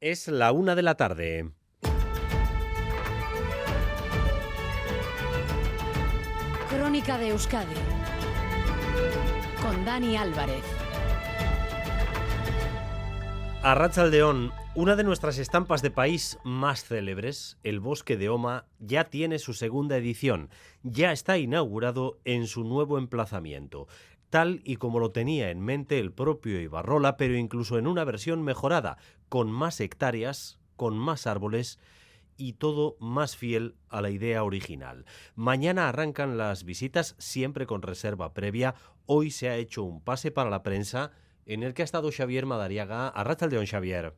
Es la una de la tarde. Crónica de Euskadi con Dani Álvarez. Arrachaldeón, una de nuestras estampas de país más célebres, el Bosque de Oma, ya tiene su segunda edición. Ya está inaugurado en su nuevo emplazamiento y como lo tenía en mente el propio Ibarrola, pero incluso en una versión mejorada, con más hectáreas, con más árboles y todo más fiel a la idea original. Mañana arrancan las visitas siempre con reserva previa. Hoy se ha hecho un pase para la prensa en el que ha estado Xavier Madariaga. Arrachaldeón, Xavier.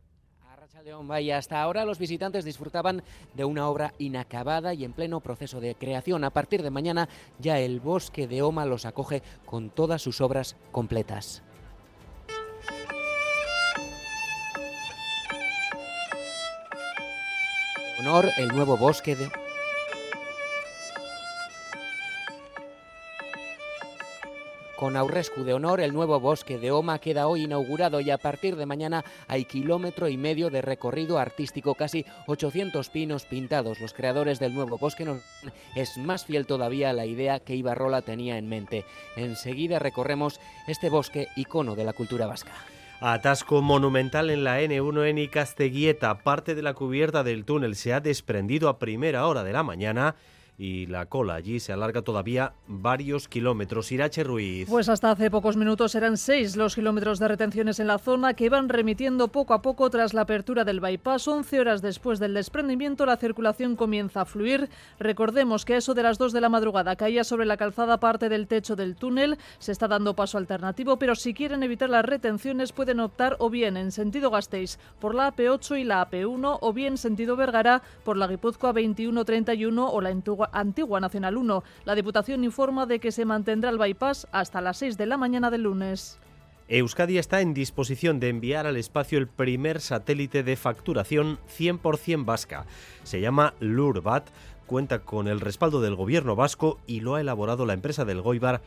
Valle. Hasta ahora los visitantes disfrutaban de una obra inacabada y en pleno proceso de creación. A partir de mañana ya el Bosque de Oma los acoge con todas sus obras completas. Honor el nuevo Bosque de Con Aurrescu de Honor, el nuevo bosque de Oma queda hoy inaugurado y a partir de mañana hay kilómetro y medio de recorrido artístico, casi 800 pinos pintados. Los creadores del nuevo bosque no es más fiel todavía a la idea que Ibarrola tenía en mente. Enseguida recorremos este bosque icono de la cultura vasca. Atasco monumental en la N1 en Casteguieta. Parte de la cubierta del túnel se ha desprendido a primera hora de la mañana y la cola allí se alarga todavía varios kilómetros. Irache Ruiz. Pues hasta hace pocos minutos eran seis los kilómetros de retenciones en la zona que van remitiendo poco a poco tras la apertura del bypass. 11 horas después del desprendimiento la circulación comienza a fluir. Recordemos que eso de las 2 de la madrugada caía sobre la calzada parte del techo del túnel. Se está dando paso alternativo, pero si quieren evitar las retenciones pueden optar o bien en sentido Gasteiz por la AP8 y la AP1 o bien sentido Vergara por la Guipúzcoa 2131 o la Antigua Antigua Nacional 1. La Diputación informa de que se mantendrá el bypass hasta las 6 de la mañana del lunes. Euskadi está en disposición de enviar al espacio el primer satélite de facturación 100% vasca. Se llama Lurbat, cuenta con el respaldo del gobierno vasco y lo ha elaborado la empresa del Goibar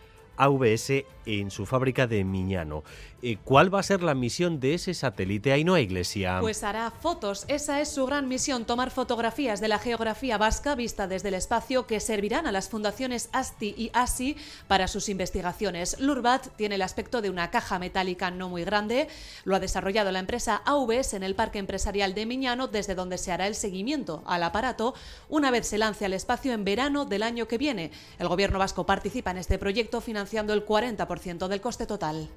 AVS en su fábrica de Miñano. Eh, ¿Cuál va a ser la misión de ese satélite Ainhoa Iglesia? Pues hará fotos. Esa es su gran misión, tomar fotografías de la geografía vasca vista desde el espacio que servirán a las fundaciones ASTI y ASI para sus investigaciones. Lurbat tiene el aspecto de una caja metálica no muy grande. Lo ha desarrollado la empresa AVS en el Parque Empresarial de Miñano, desde donde se hará el seguimiento al aparato una vez se lance al espacio en verano del año que viene. El gobierno vasco participa en este proyecto el 40% del coste total.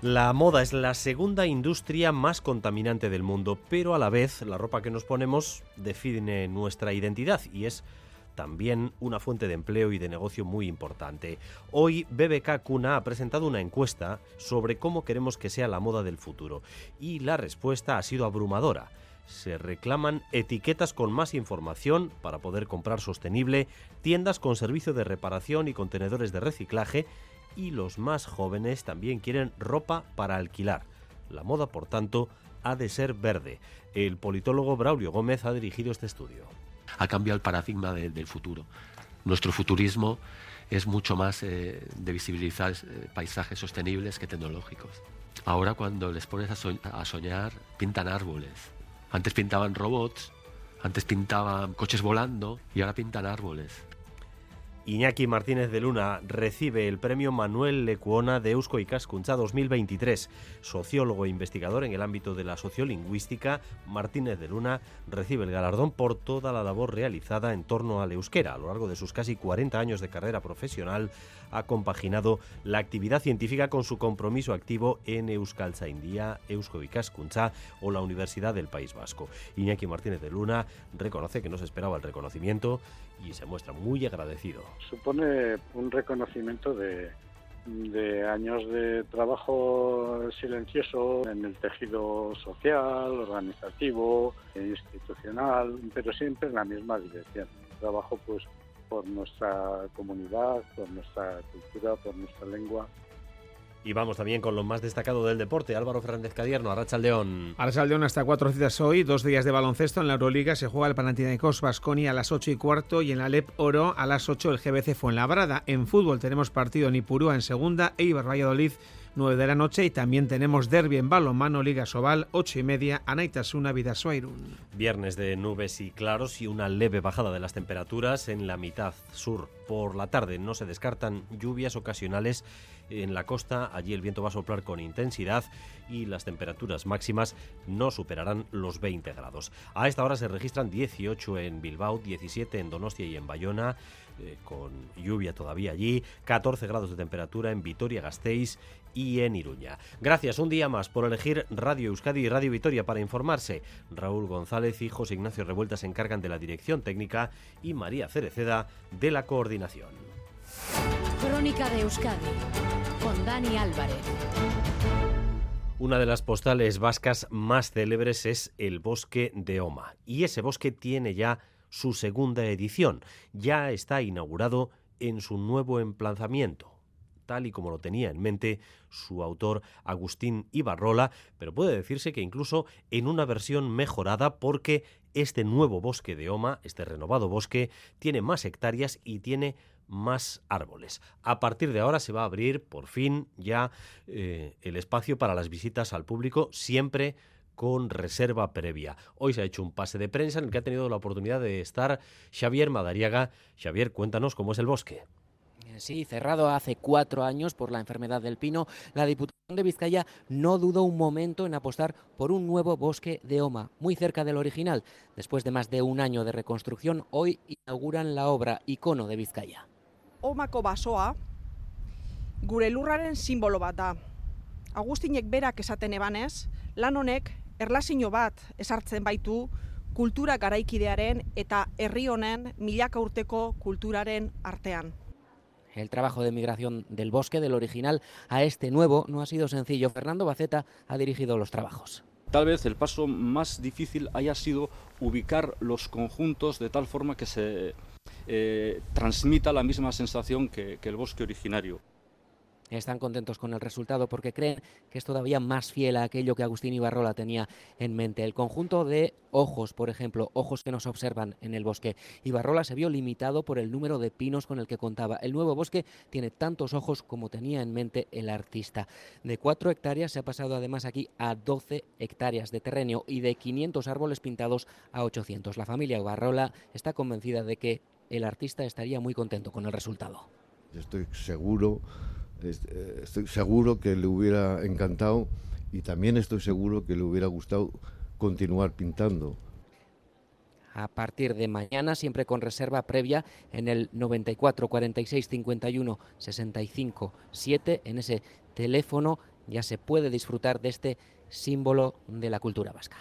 La moda es la segunda industria más contaminante del mundo, pero a la vez la ropa que nos ponemos define nuestra identidad y es también una fuente de empleo y de negocio muy importante. Hoy BBK Cuna ha presentado una encuesta sobre cómo queremos que sea la moda del futuro y la respuesta ha sido abrumadora. Se reclaman etiquetas con más información para poder comprar sostenible, tiendas con servicio de reparación y contenedores de reciclaje y los más jóvenes también quieren ropa para alquilar. La moda, por tanto, ha de ser verde. El politólogo Braulio Gómez ha dirigido este estudio. Ha cambiado el paradigma de, del futuro. Nuestro futurismo es mucho más eh, de visibilizar eh, paisajes sostenibles que tecnológicos. Ahora cuando les pones a, a soñar, pintan árboles. Antes pintaban robots, antes pintaban coches volando y ahora pintan árboles. Iñaki Martínez de Luna recibe el premio Manuel Lecuona de Eusko Ikaskuntza 2023. Sociólogo e investigador en el ámbito de la sociolingüística, Martínez de Luna recibe el galardón por toda la labor realizada en torno al euskera. A lo largo de sus casi 40 años de carrera profesional, ha compaginado la actividad científica con su compromiso activo en Euskaltzaindia, Eusko Ikaskuntza o la Universidad del País Vasco. Iñaki Martínez de Luna reconoce que no se esperaba el reconocimiento y se muestra muy agradecido. Supone un reconocimiento de, años de trabajo silencioso en el tejido social, organizativo, institucional, pero siempre en la misma dirección. Trabajo pues por nuestra comunidad, por nuestra cultura, por nuestra lengua Y vamos también con lo más destacado del deporte. Álvaro Fernández Cadierno, Arrachaldeón. Arrachaldeón hasta cuatro citas hoy, dos días de baloncesto. En la Euroliga se juega el Panathinaikos Basconi a las ocho y cuarto y en la Lep Oro a las ocho el GBC Fuenlabrada. En fútbol tenemos partido en Ipurúa en segunda, Eibar Valladolid 9 de la noche y también tenemos derby en balonmano Liga Sobal 8 y media Anaitasuna Vidasoairun. Viernes de nubes y claros y una leve bajada de las temperaturas en la mitad sur. Por la tarde no se descartan lluvias ocasionales en la costa, allí el viento va a soplar con intensidad y las temperaturas máximas no superarán los 20 grados. A esta hora se registran 18 en Bilbao, 17 en Donostia y en Bayona, eh, con lluvia todavía allí, 14 grados de temperatura en Vitoria-Gasteiz y en Iruña. Gracias un día más por elegir Radio Euskadi y Radio Vitoria para informarse. Raúl González y José Ignacio Revuelta se encargan de la dirección técnica y María Cereceda de la coordinación. Crónica de Euskadi con Dani Álvarez. Una de las postales vascas más célebres es el bosque de Oma. Y ese bosque tiene ya su segunda edición. Ya está inaugurado en su nuevo emplazamiento y como lo tenía en mente su autor Agustín Ibarrola, pero puede decirse que incluso en una versión mejorada porque este nuevo bosque de Oma, este renovado bosque, tiene más hectáreas y tiene más árboles. A partir de ahora se va a abrir por fin ya eh, el espacio para las visitas al público, siempre con reserva previa. Hoy se ha hecho un pase de prensa en el que ha tenido la oportunidad de estar Xavier Madariaga. Xavier, cuéntanos cómo es el bosque. Sí, cerrado hace cuatro años por la enfermedad del pino, la Diputación de Vizcaya no dudó un momento en apostar por un nuevo bosque de Oma, muy cerca del original. Después de más de un año de reconstrucción, hoy inauguran la obra Icono de Vizcaya. Omako basoa, gure lurraren simbolo bat da. Agustinek berak esaten ebanez, lan honek erlazio bat esartzen baitu kultura garaikidearen eta herri honen milaka urteko kulturaren artean. El trabajo de migración del bosque, del original, a este nuevo no ha sido sencillo. Fernando Baceta ha dirigido los trabajos. Tal vez el paso más difícil haya sido ubicar los conjuntos de tal forma que se eh, transmita la misma sensación que el bosque originario están contentos con el resultado porque creen que es todavía más fiel a aquello que Agustín Ibarrola tenía en mente. El conjunto de ojos, por ejemplo, ojos que nos observan en el bosque. Ibarrola se vio limitado por el número de pinos con el que contaba. El nuevo bosque tiene tantos ojos como tenía en mente el artista. De 4 hectáreas se ha pasado además aquí a 12 hectáreas de terreno y de 500 árboles pintados a 800. La familia Ibarrola está convencida de que el artista estaría muy contento con el resultado. Estoy seguro estoy seguro que le hubiera encantado y también estoy seguro que le hubiera gustado continuar pintando. A partir de mañana, siempre con reserva previa en el 94 46 51 65 7, en ese teléfono ya se puede disfrutar de este símbolo de la cultura vasca.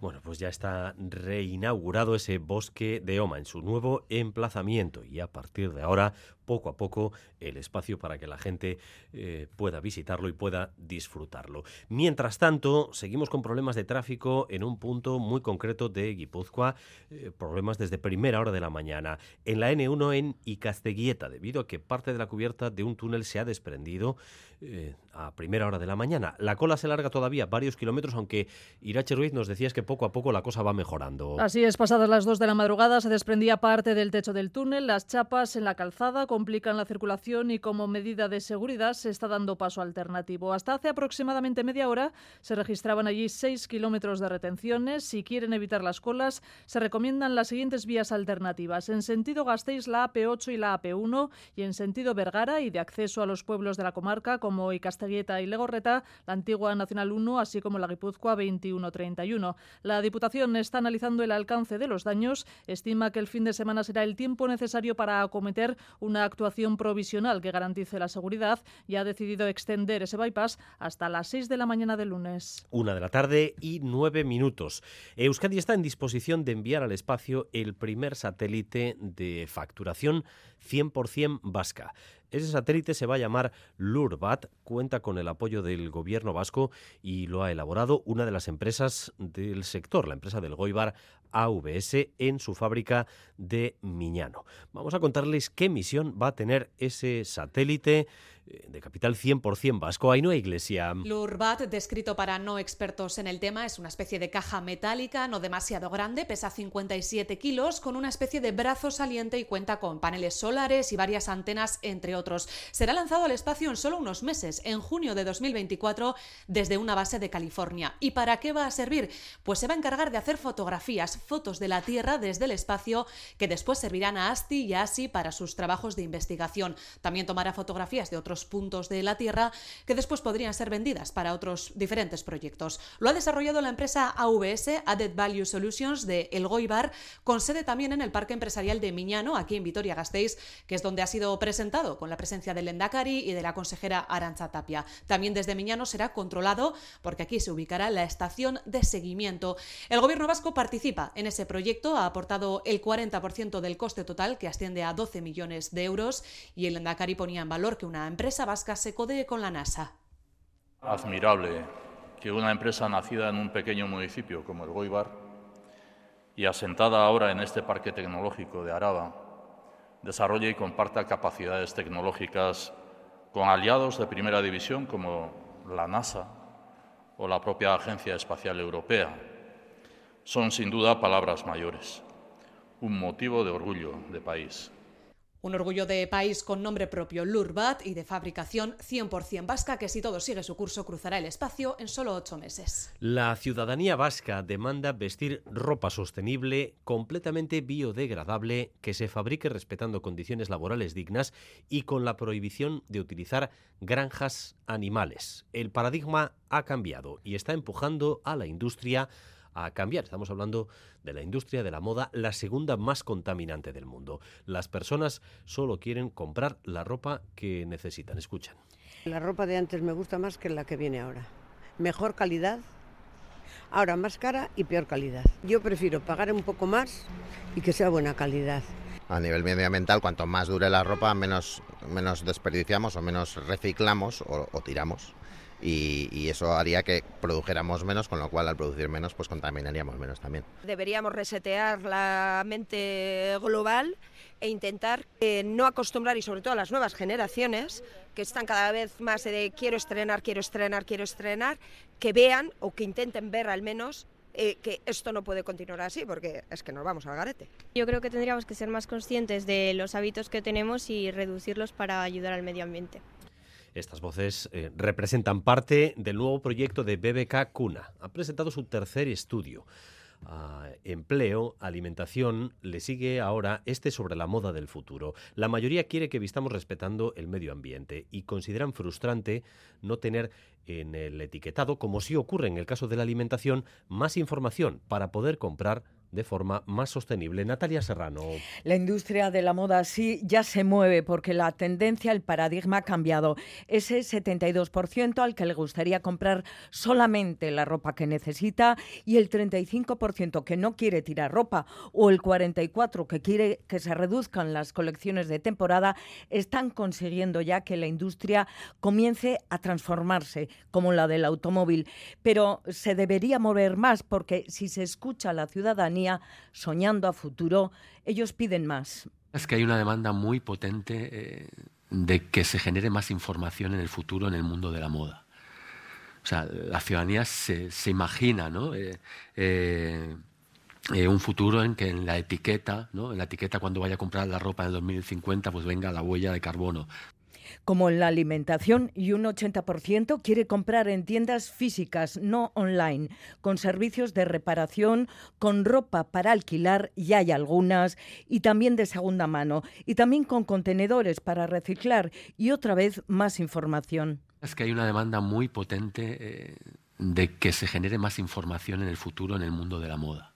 Bueno, pues ya está reinaugurado ese bosque de Oma en su nuevo emplazamiento y a partir de ahora poco a poco el espacio para que la gente eh, pueda visitarlo y pueda disfrutarlo. Mientras tanto, seguimos con problemas de tráfico en un punto muy concreto de Guipúzcoa, eh, problemas desde primera hora de la mañana, en la N1 en Icasteguieta, debido a que parte de la cubierta de un túnel se ha desprendido eh, a primera hora de la mañana. La cola se larga todavía varios kilómetros, aunque Irache Ruiz nos decías que poco a poco la cosa va mejorando. Así es, pasadas las dos de la madrugada se desprendía parte del techo del túnel, las chapas en la calzada complican la circulación y como medida de seguridad se está dando paso alternativo. Hasta hace aproximadamente media hora se registraban allí 6 kilómetros de retenciones. Si quieren evitar las colas, se recomiendan las siguientes vías alternativas. En sentido Gasteiz, la AP8 y la AP1 y en sentido Vergara y de acceso a los pueblos de la comarca como Icasteguieta y Legorreta, la antigua Nacional 1, así como la Guipúzcoa 2131. La Diputación está analizando el alcance de los daños. Estima que el fin de semana será el tiempo necesario para acometer una actuación provisional que garantice la seguridad y ha decidido extender ese bypass hasta las 6 de la mañana del lunes. Una de la tarde y nueve minutos. Euskadi está en disposición de enviar al espacio el primer satélite de facturación 100% vasca. Ese satélite se va a llamar Lurbat, cuenta con el apoyo del gobierno vasco y lo ha elaborado una de las empresas del sector, la empresa del Goibar AVS, en su fábrica de Miñano. Vamos a contarles qué misión va a tener ese satélite, de capital 100% vasco. Ahí no hay iglesia. Lurbat, descrito para no expertos en el tema, es una especie de caja metálica no demasiado grande, pesa 57 kilos, con una especie de brazo saliente y cuenta con paneles solares y varias antenas, entre otros. Será lanzado al espacio en solo unos meses, en junio de 2024, desde una base de California. ¿Y para qué va a servir? Pues se va a encargar de hacer fotografías, fotos de la Tierra desde el espacio, que después servirán a ASTI y a ASI para sus trabajos de investigación. También tomará fotografías de otros puntos de la Tierra que después podrían ser vendidas para otros diferentes proyectos. Lo ha desarrollado la empresa AVS, Added Value Solutions, de El Goibar, con sede también en el Parque Empresarial de Miñano, aquí en Vitoria-Gasteiz, que es donde ha sido presentado con la presencia del Endacari y de la consejera Arancha Tapia. También desde Miñano será controlado porque aquí se ubicará la estación de seguimiento. El gobierno vasco participa en ese proyecto, ha aportado el 40% del coste total, que asciende a 12 millones de euros, y el Endacari ponía en valor que una empresa empresa vasca se codee con la NASA. Admirable que una empresa nacida en un pequeño municipio como el Goibar y asentada ahora en este parque tecnológico de Araba desarrolle y comparta capacidades tecnológicas con aliados de primera división como la NASA o la propia Agencia Espacial Europea. Son sin duda palabras mayores, un motivo de orgullo de país. Un orgullo de país con nombre propio, Lurbat, y de fabricación 100% vasca, que si todo sigue su curso cruzará el espacio en solo ocho meses. La ciudadanía vasca demanda vestir ropa sostenible, completamente biodegradable, que se fabrique respetando condiciones laborales dignas y con la prohibición de utilizar granjas animales. El paradigma ha cambiado y está empujando a la industria cambiar. Estamos hablando de la industria de la moda, la segunda más contaminante del mundo. Las personas solo quieren comprar la ropa que necesitan. Escuchan. La ropa de antes me gusta más que la que viene ahora. Mejor calidad, ahora más cara y peor calidad. Yo prefiero pagar un poco más y que sea buena calidad. A nivel medioambiental, cuanto más dure la ropa, menos, menos desperdiciamos o menos reciclamos o, tiramos y, eso haría que produjéramos menos, con lo cual al producir menos pues contaminaríamos menos también. Deberíamos resetear la mente global e intentar eh, no acostumbrar y sobre todo a las nuevas generaciones que están cada vez más de quiero estrenar, quiero estrenar, quiero estrenar, que vean o que intenten ver al menos eh, que esto no puede continuar así porque es que nos vamos al garete. Yo creo que tendríamos que ser más conscientes de los hábitos que tenemos y reducirlos para ayudar al medio ambiente. Estas voces eh, representan parte del nuevo proyecto de BBK Cuna. Ha presentado su tercer estudio. A empleo, alimentación, le sigue ahora este sobre la moda del futuro. La mayoría quiere que vistamos respetando el medio ambiente y consideran frustrante no tener en el etiquetado, como sí ocurre en el caso de la alimentación, más información para poder comprar de forma más sostenible. Natalia Serrano. La industria de la moda sí ya se mueve porque la tendencia, el paradigma ha cambiado. Ese 72% al que le gustaría comprar solamente la ropa que necesita y el 35% que no quiere tirar ropa o el 44% que quiere que se reduzcan las colecciones de temporada están consiguiendo ya que la industria comience a transformarse como la del automóvil. Pero se debería mover más porque si se escucha a la ciudadanía soñando a futuro, ellos piden más. Es que hay una demanda muy potente eh, de que se genere más información en el futuro en el mundo de la moda. O sea, la ciudadanía se, imagina, ¿no? Eh, eh, un futuro en que en la etiqueta, ¿no? en la etiqueta cuando vaya a comprar la ropa en el 2050, pues venga la huella de carbono como en la alimentación, y un 80% quiere comprar en tiendas físicas, no online, con servicios de reparación, con ropa para alquilar, y hay algunas, y también de segunda mano, y también con contenedores para reciclar, y otra vez más información. Es que hay una demanda muy potente eh, de que se genere más información en el futuro en el mundo de la moda.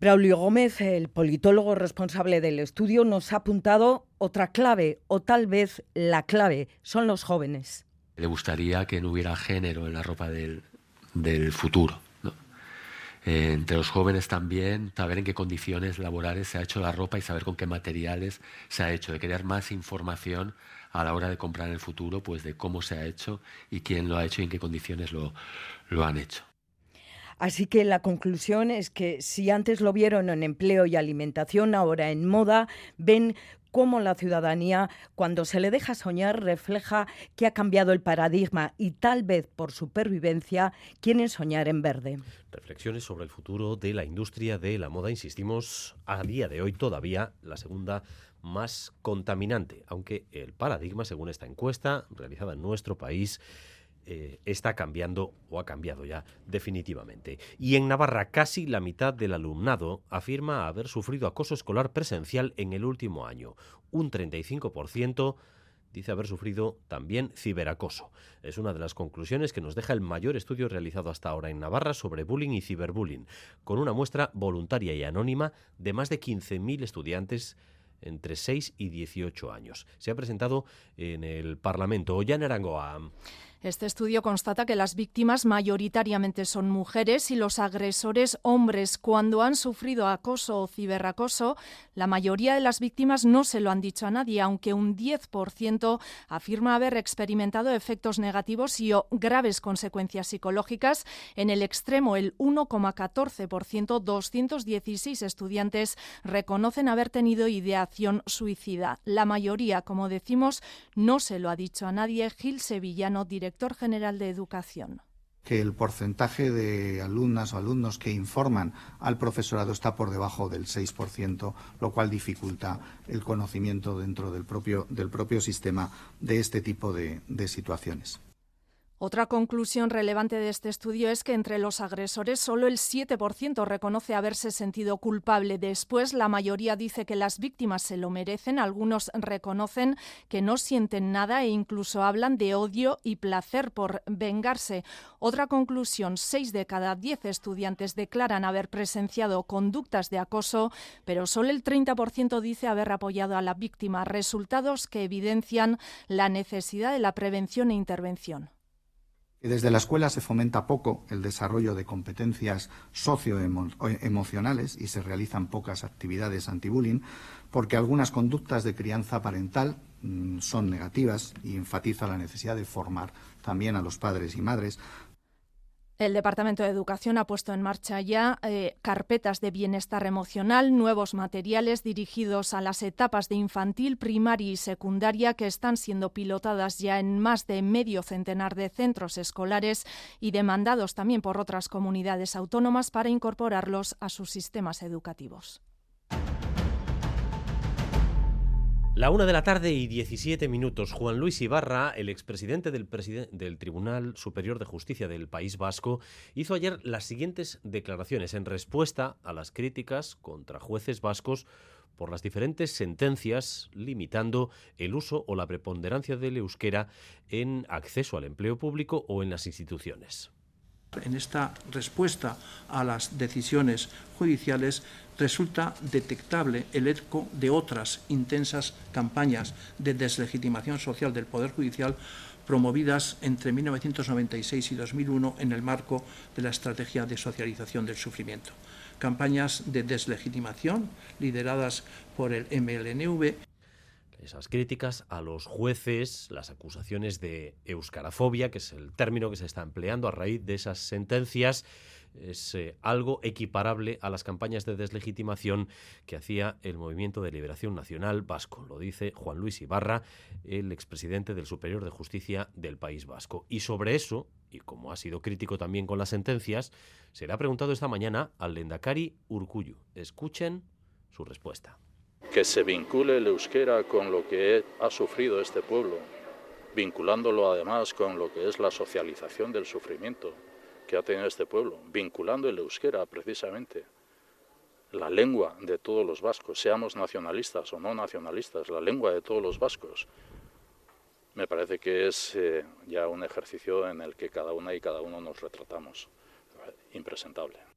Braulio Gómez, el politólogo responsable del estudio, nos ha apuntado otra clave, o tal vez la clave, son los jóvenes. Le gustaría que no hubiera género en la ropa del, futuro. Eh, entre los jóvenes también, saber en qué condiciones laborales se ha hecho la ropa y saber con qué materiales se ha hecho, de crear más información a la hora de comprar en el futuro, pues de cómo se ha hecho y quién lo ha hecho y en qué condiciones lo han hecho. Así que la conclusión es que si antes lo vieron en empleo y alimentación, ahora en moda, ven cómo la ciudadanía, cuando se le deja soñar, refleja que ha cambiado el paradigma y tal vez por supervivencia quieren soñar en verde. Reflexiones sobre el futuro de la industria de la moda, insistimos, a día de hoy todavía la segunda más contaminante, aunque el paradigma, según esta encuesta realizada en nuestro país, eh, está cambiando o ha cambiado ya definitivamente. Y en Navarra casi la mitad del alumnado afirma haber sufrido acoso escolar presencial en el último año. Un 35% dice haber sufrido también ciberacoso. Es una de las conclusiones que nos deja el mayor estudio realizado hasta ahora en Navarra sobre bullying y ciberbullying, con una muestra voluntaria y anónima de más de 15.000 estudiantes entre 6 y 18 años. Se ha presentado en el Parlamento. Ollán Arangoa. Este estudio constata que las víctimas mayoritariamente son mujeres y los agresores hombres. Cuando han sufrido acoso o ciberacoso, la mayoría de las víctimas no se lo han dicho a nadie, aunque un 10% afirma haber experimentado efectos negativos y o graves consecuencias psicológicas. En el extremo, el 1,14%, 216 estudiantes reconocen haber tenido ideación suicida. La mayoría, como decimos, no se lo ha dicho a nadie. Gil Sevillano, director general de Educación que el porcentaje de alumnas o alumnos que informan al profesorado está por debajo del 6%, lo cual dificulta el conocimiento dentro del propio, del propio sistema de este tipo de situaciones. Otra conclusión relevante de este estudio es que entre los agresores solo el 7% reconoce haberse sentido culpable. Después, la mayoría dice que las víctimas se lo merecen. Algunos reconocen que no sienten nada e incluso hablan de odio y placer por vengarse. Otra conclusión, 6 de cada 10 estudiantes declaran haber presenciado conductas de acoso, pero solo el 30% dice haber apoyado a la víctima. Resultados que evidencian la necesidad de la prevención e intervención. Desde la escuela se fomenta poco el desarrollo de competencias socioemocionales y se realizan pocas actividades anti-bullying porque algunas conductas de crianza parental mm, son negativas y enfatiza la necesidad de formar también a los padres y madres el Departamento de Educación ha puesto en marcha ya eh, carpetas de bienestar emocional, nuevos materiales dirigidos a las etapas de infantil, primaria y secundaria que están siendo pilotadas ya en más de medio centenar de centros escolares y demandados también por otras comunidades autónomas para incorporarlos a sus sistemas educativos. La una de la tarde y 17 minutos. Juan Luis Ibarra, el expresidente del, Tribunal Superior de Justicia del País Vasco, hizo ayer las siguientes declaraciones en respuesta a las críticas contra jueces vascos por las diferentes sentencias limitando el uso o la preponderancia del euskera en acceso al empleo público o en las instituciones. En esta respuesta a las decisiones judiciales resulta detectable el eco de otras intensas campañas de deslegitimación social del Poder Judicial promovidas entre 1996 y 2001 en el marco de la Estrategia de Socialización del Sufrimiento. Campañas de deslegitimación lideradas por el MLNV esas críticas a los jueces, las acusaciones de euskarafobia, que es el término que se está empleando a raíz de esas sentencias, es eh, algo equiparable a las campañas de deslegitimación que hacía el Movimiento de Liberación Nacional Vasco. Lo dice Juan Luis Ibarra, el expresidente del Superior de Justicia del País Vasco. Y sobre eso, y como ha sido crítico también con las sentencias, se le ha preguntado esta mañana al Lendakari Urcuyu. Escuchen su respuesta que se vincule el euskera con lo que ha sufrido este pueblo, vinculándolo además con lo que es la socialización del sufrimiento que ha tenido este pueblo, vinculando el euskera precisamente, la lengua de todos los vascos, seamos nacionalistas o no nacionalistas, la lengua de todos los vascos. Me parece que es eh, ya un ejercicio en el que cada una y cada uno nos retratamos. Impresentable.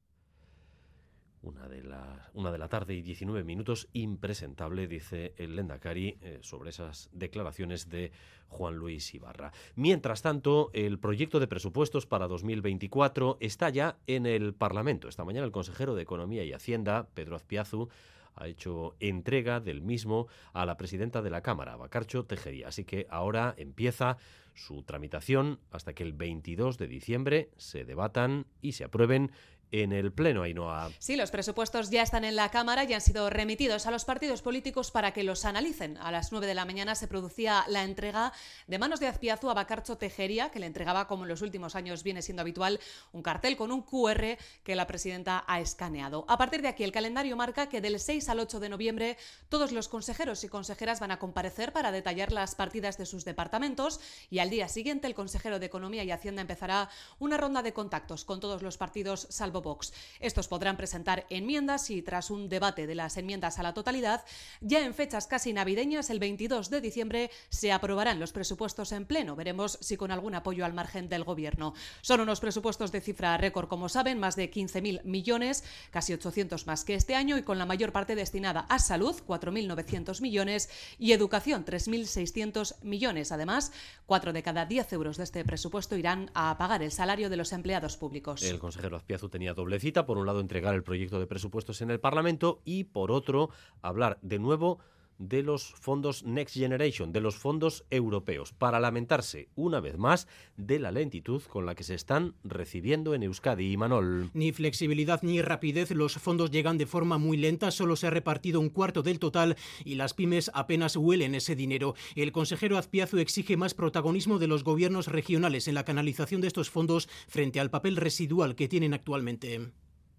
Una de, la, una de la tarde y 19 minutos, impresentable, dice el Lendakari, eh, sobre esas declaraciones de Juan Luis Ibarra. Mientras tanto, el proyecto de presupuestos para 2024 está ya en el Parlamento. Esta mañana el consejero de Economía y Hacienda, Pedro Azpiazu, ha hecho entrega del mismo a la presidenta de la Cámara, Bacarcho Tejería. Así que ahora empieza su tramitación hasta que el 22 de diciembre se debatan y se aprueben en el Pleno, Ainhoa. Sí, los presupuestos ya están en la Cámara y han sido remitidos a los partidos políticos para que los analicen. A las 9 de la mañana se producía la entrega de manos de Azpiazu a Bacarcho Tejería, que le entregaba, como en los últimos años viene siendo habitual, un cartel con un QR que la presidenta ha escaneado. A partir de aquí, el calendario marca que del 6 al 8 de noviembre todos los consejeros y consejeras van a comparecer para detallar las partidas de sus departamentos y al día siguiente el consejero de Economía y Hacienda empezará una ronda de contactos con todos los partidos salvo Vox. Estos podrán presentar enmiendas y tras un debate de las enmiendas a la totalidad, ya en fechas casi navideñas, el 22 de diciembre, se aprobarán los presupuestos en pleno. Veremos si con algún apoyo al margen del Gobierno. Son unos presupuestos de cifra récord, como saben, más de 15.000 millones, casi 800 más que este año y con la mayor parte destinada a salud, 4.900 millones, y educación, 3.600 millones. Además, 4 de cada 10 euros de este presupuesto irán a pagar el salario de los empleados públicos. El consejero Azpiazu tenía doble cita. Por un lado, entregar el proyecto de presupuestos en el Parlamento y, por otro, hablar de nuevo de los fondos Next Generation, de los fondos europeos, para lamentarse una vez más de la lentitud con la que se están recibiendo en Euskadi y Manol. Ni flexibilidad ni rapidez, los fondos llegan de forma muy lenta, solo se ha repartido un cuarto del total y las pymes apenas huelen ese dinero. El consejero Azpiazu exige más protagonismo de los gobiernos regionales en la canalización de estos fondos frente al papel residual que tienen actualmente.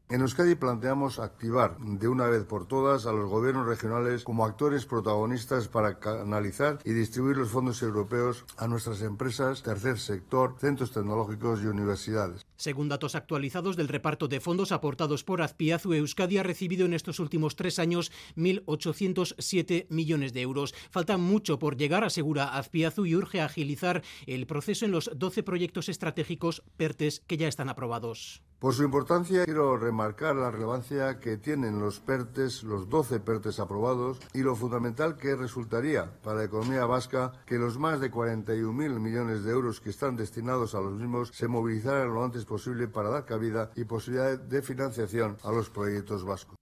En Euskadi planteamos activar de una vez por todas a los gobiernos regionales como actores protagonistas para canalizar y distribuir los fondos europeos a nuestras empresas, tercer sector, centros tecnológicos y universidades. Según datos actualizados del reparto de fondos aportados por Azpiazu, Euskadi ha recibido en estos últimos tres años 1.807 millones de euros. Falta mucho por llegar, asegura Azpiazu, y urge agilizar el proceso en los 12 proyectos estratégicos PERTES que ya están aprobados. Por su importancia, quiero remarcar la relevancia que tienen los PERTES, los 12 PERTES aprobados, y lo fundamental que resultaría para la economía vasca que los más de 41.000 millones de euros que están destinados a los mismos se movilizaran lo antes posible para dar cabida y posibilidad de financiación a los proyectos vascos.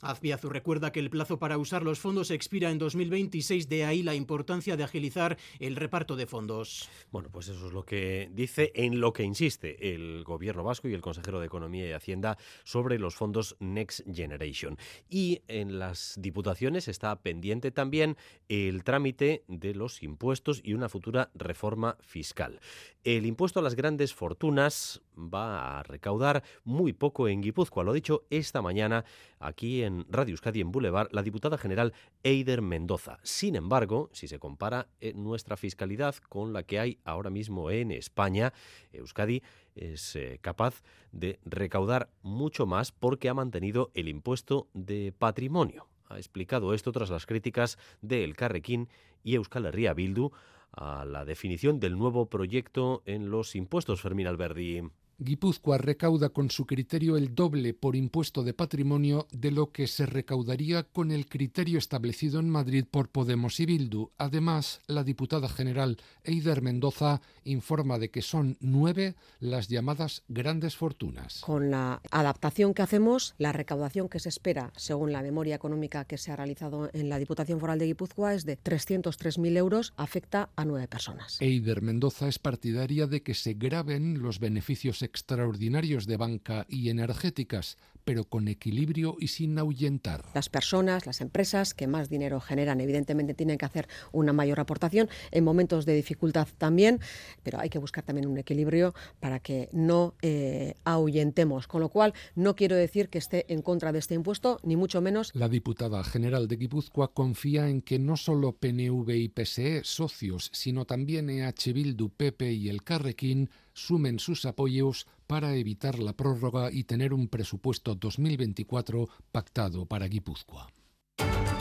Azpiazu recuerda que el plazo para usar los fondos expira en 2026, de ahí la importancia de agilizar el reparto de fondos. Bueno, pues eso es lo que dice, en lo que insiste el gobierno vasco y el consejero de Economía y Hacienda sobre los fondos Next Generation. Y en las diputaciones está pendiente también el trámite de los impuestos y una futura reforma fiscal. El impuesto a las grandes fortunas va a recaudar muy poco en Guipúzcoa. Lo ha dicho esta mañana aquí en Radio Euskadi, en Boulevard, la diputada general Eider Mendoza. Sin embargo, si se compara eh, nuestra fiscalidad con la que hay ahora mismo en España, Euskadi es eh, capaz de recaudar mucho más porque ha mantenido el impuesto de patrimonio. Ha explicado esto tras las críticas de El Carrequín y Euskal Herria Bildu a la definición del nuevo proyecto en los impuestos, Fermín Alberdi. Guipúzcoa recauda con su criterio el doble por impuesto de patrimonio de lo que se recaudaría con el criterio establecido en Madrid por Podemos y Bildu. Además, la diputada general Eider Mendoza informa de que son nueve las llamadas grandes fortunas. Con la adaptación que hacemos, la recaudación que se espera, según la memoria económica que se ha realizado en la Diputación Foral de Guipúzcoa, es de 303.000 euros, afecta a nueve personas. Eider Mendoza es partidaria de que se graben los beneficios extraordinarios de banca y energéticas, pero con equilibrio y sin ahuyentar. Las personas, las empresas que más dinero generan, evidentemente tienen que hacer una mayor aportación en momentos de dificultad también, pero hay que buscar también un equilibrio para que no eh, ahuyentemos. Con lo cual, no quiero decir que esté en contra de este impuesto, ni mucho menos. La diputada general de Guipúzcoa confía en que no solo PNV y PSE, socios, sino también EH Bildu, PP y el Carrequín, sumen sus apoyos para evitar la prórroga y tener un presupuesto 2024 pactado para Guipúzcoa.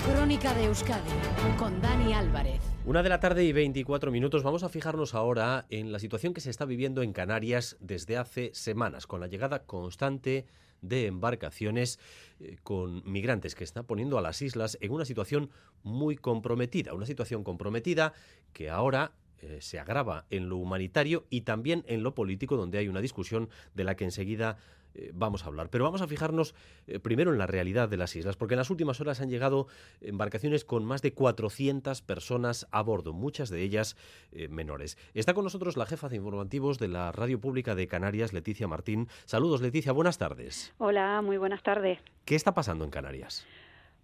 Crónica de Euskadi con Dani Álvarez. Una de la tarde y 24 minutos. Vamos a fijarnos ahora en la situación que se está viviendo en Canarias desde hace semanas, con la llegada constante de embarcaciones eh, con migrantes que está poniendo a las islas en una situación muy comprometida. Una situación comprometida que ahora eh, se agrava en lo humanitario y también en lo político, donde hay una discusión de la que enseguida eh, vamos a hablar. Pero vamos a fijarnos eh, primero en la realidad de las islas, porque en las últimas horas han llegado embarcaciones con más de 400 personas a bordo, muchas de ellas menores. Está con nosotros la jefa de informativos de la Radio Pública de Canarias, Leticia Martín. Saludos, Leticia, buenas tardes. Hola, muy buenas tardes. ¿Qué está pasando en Canarias?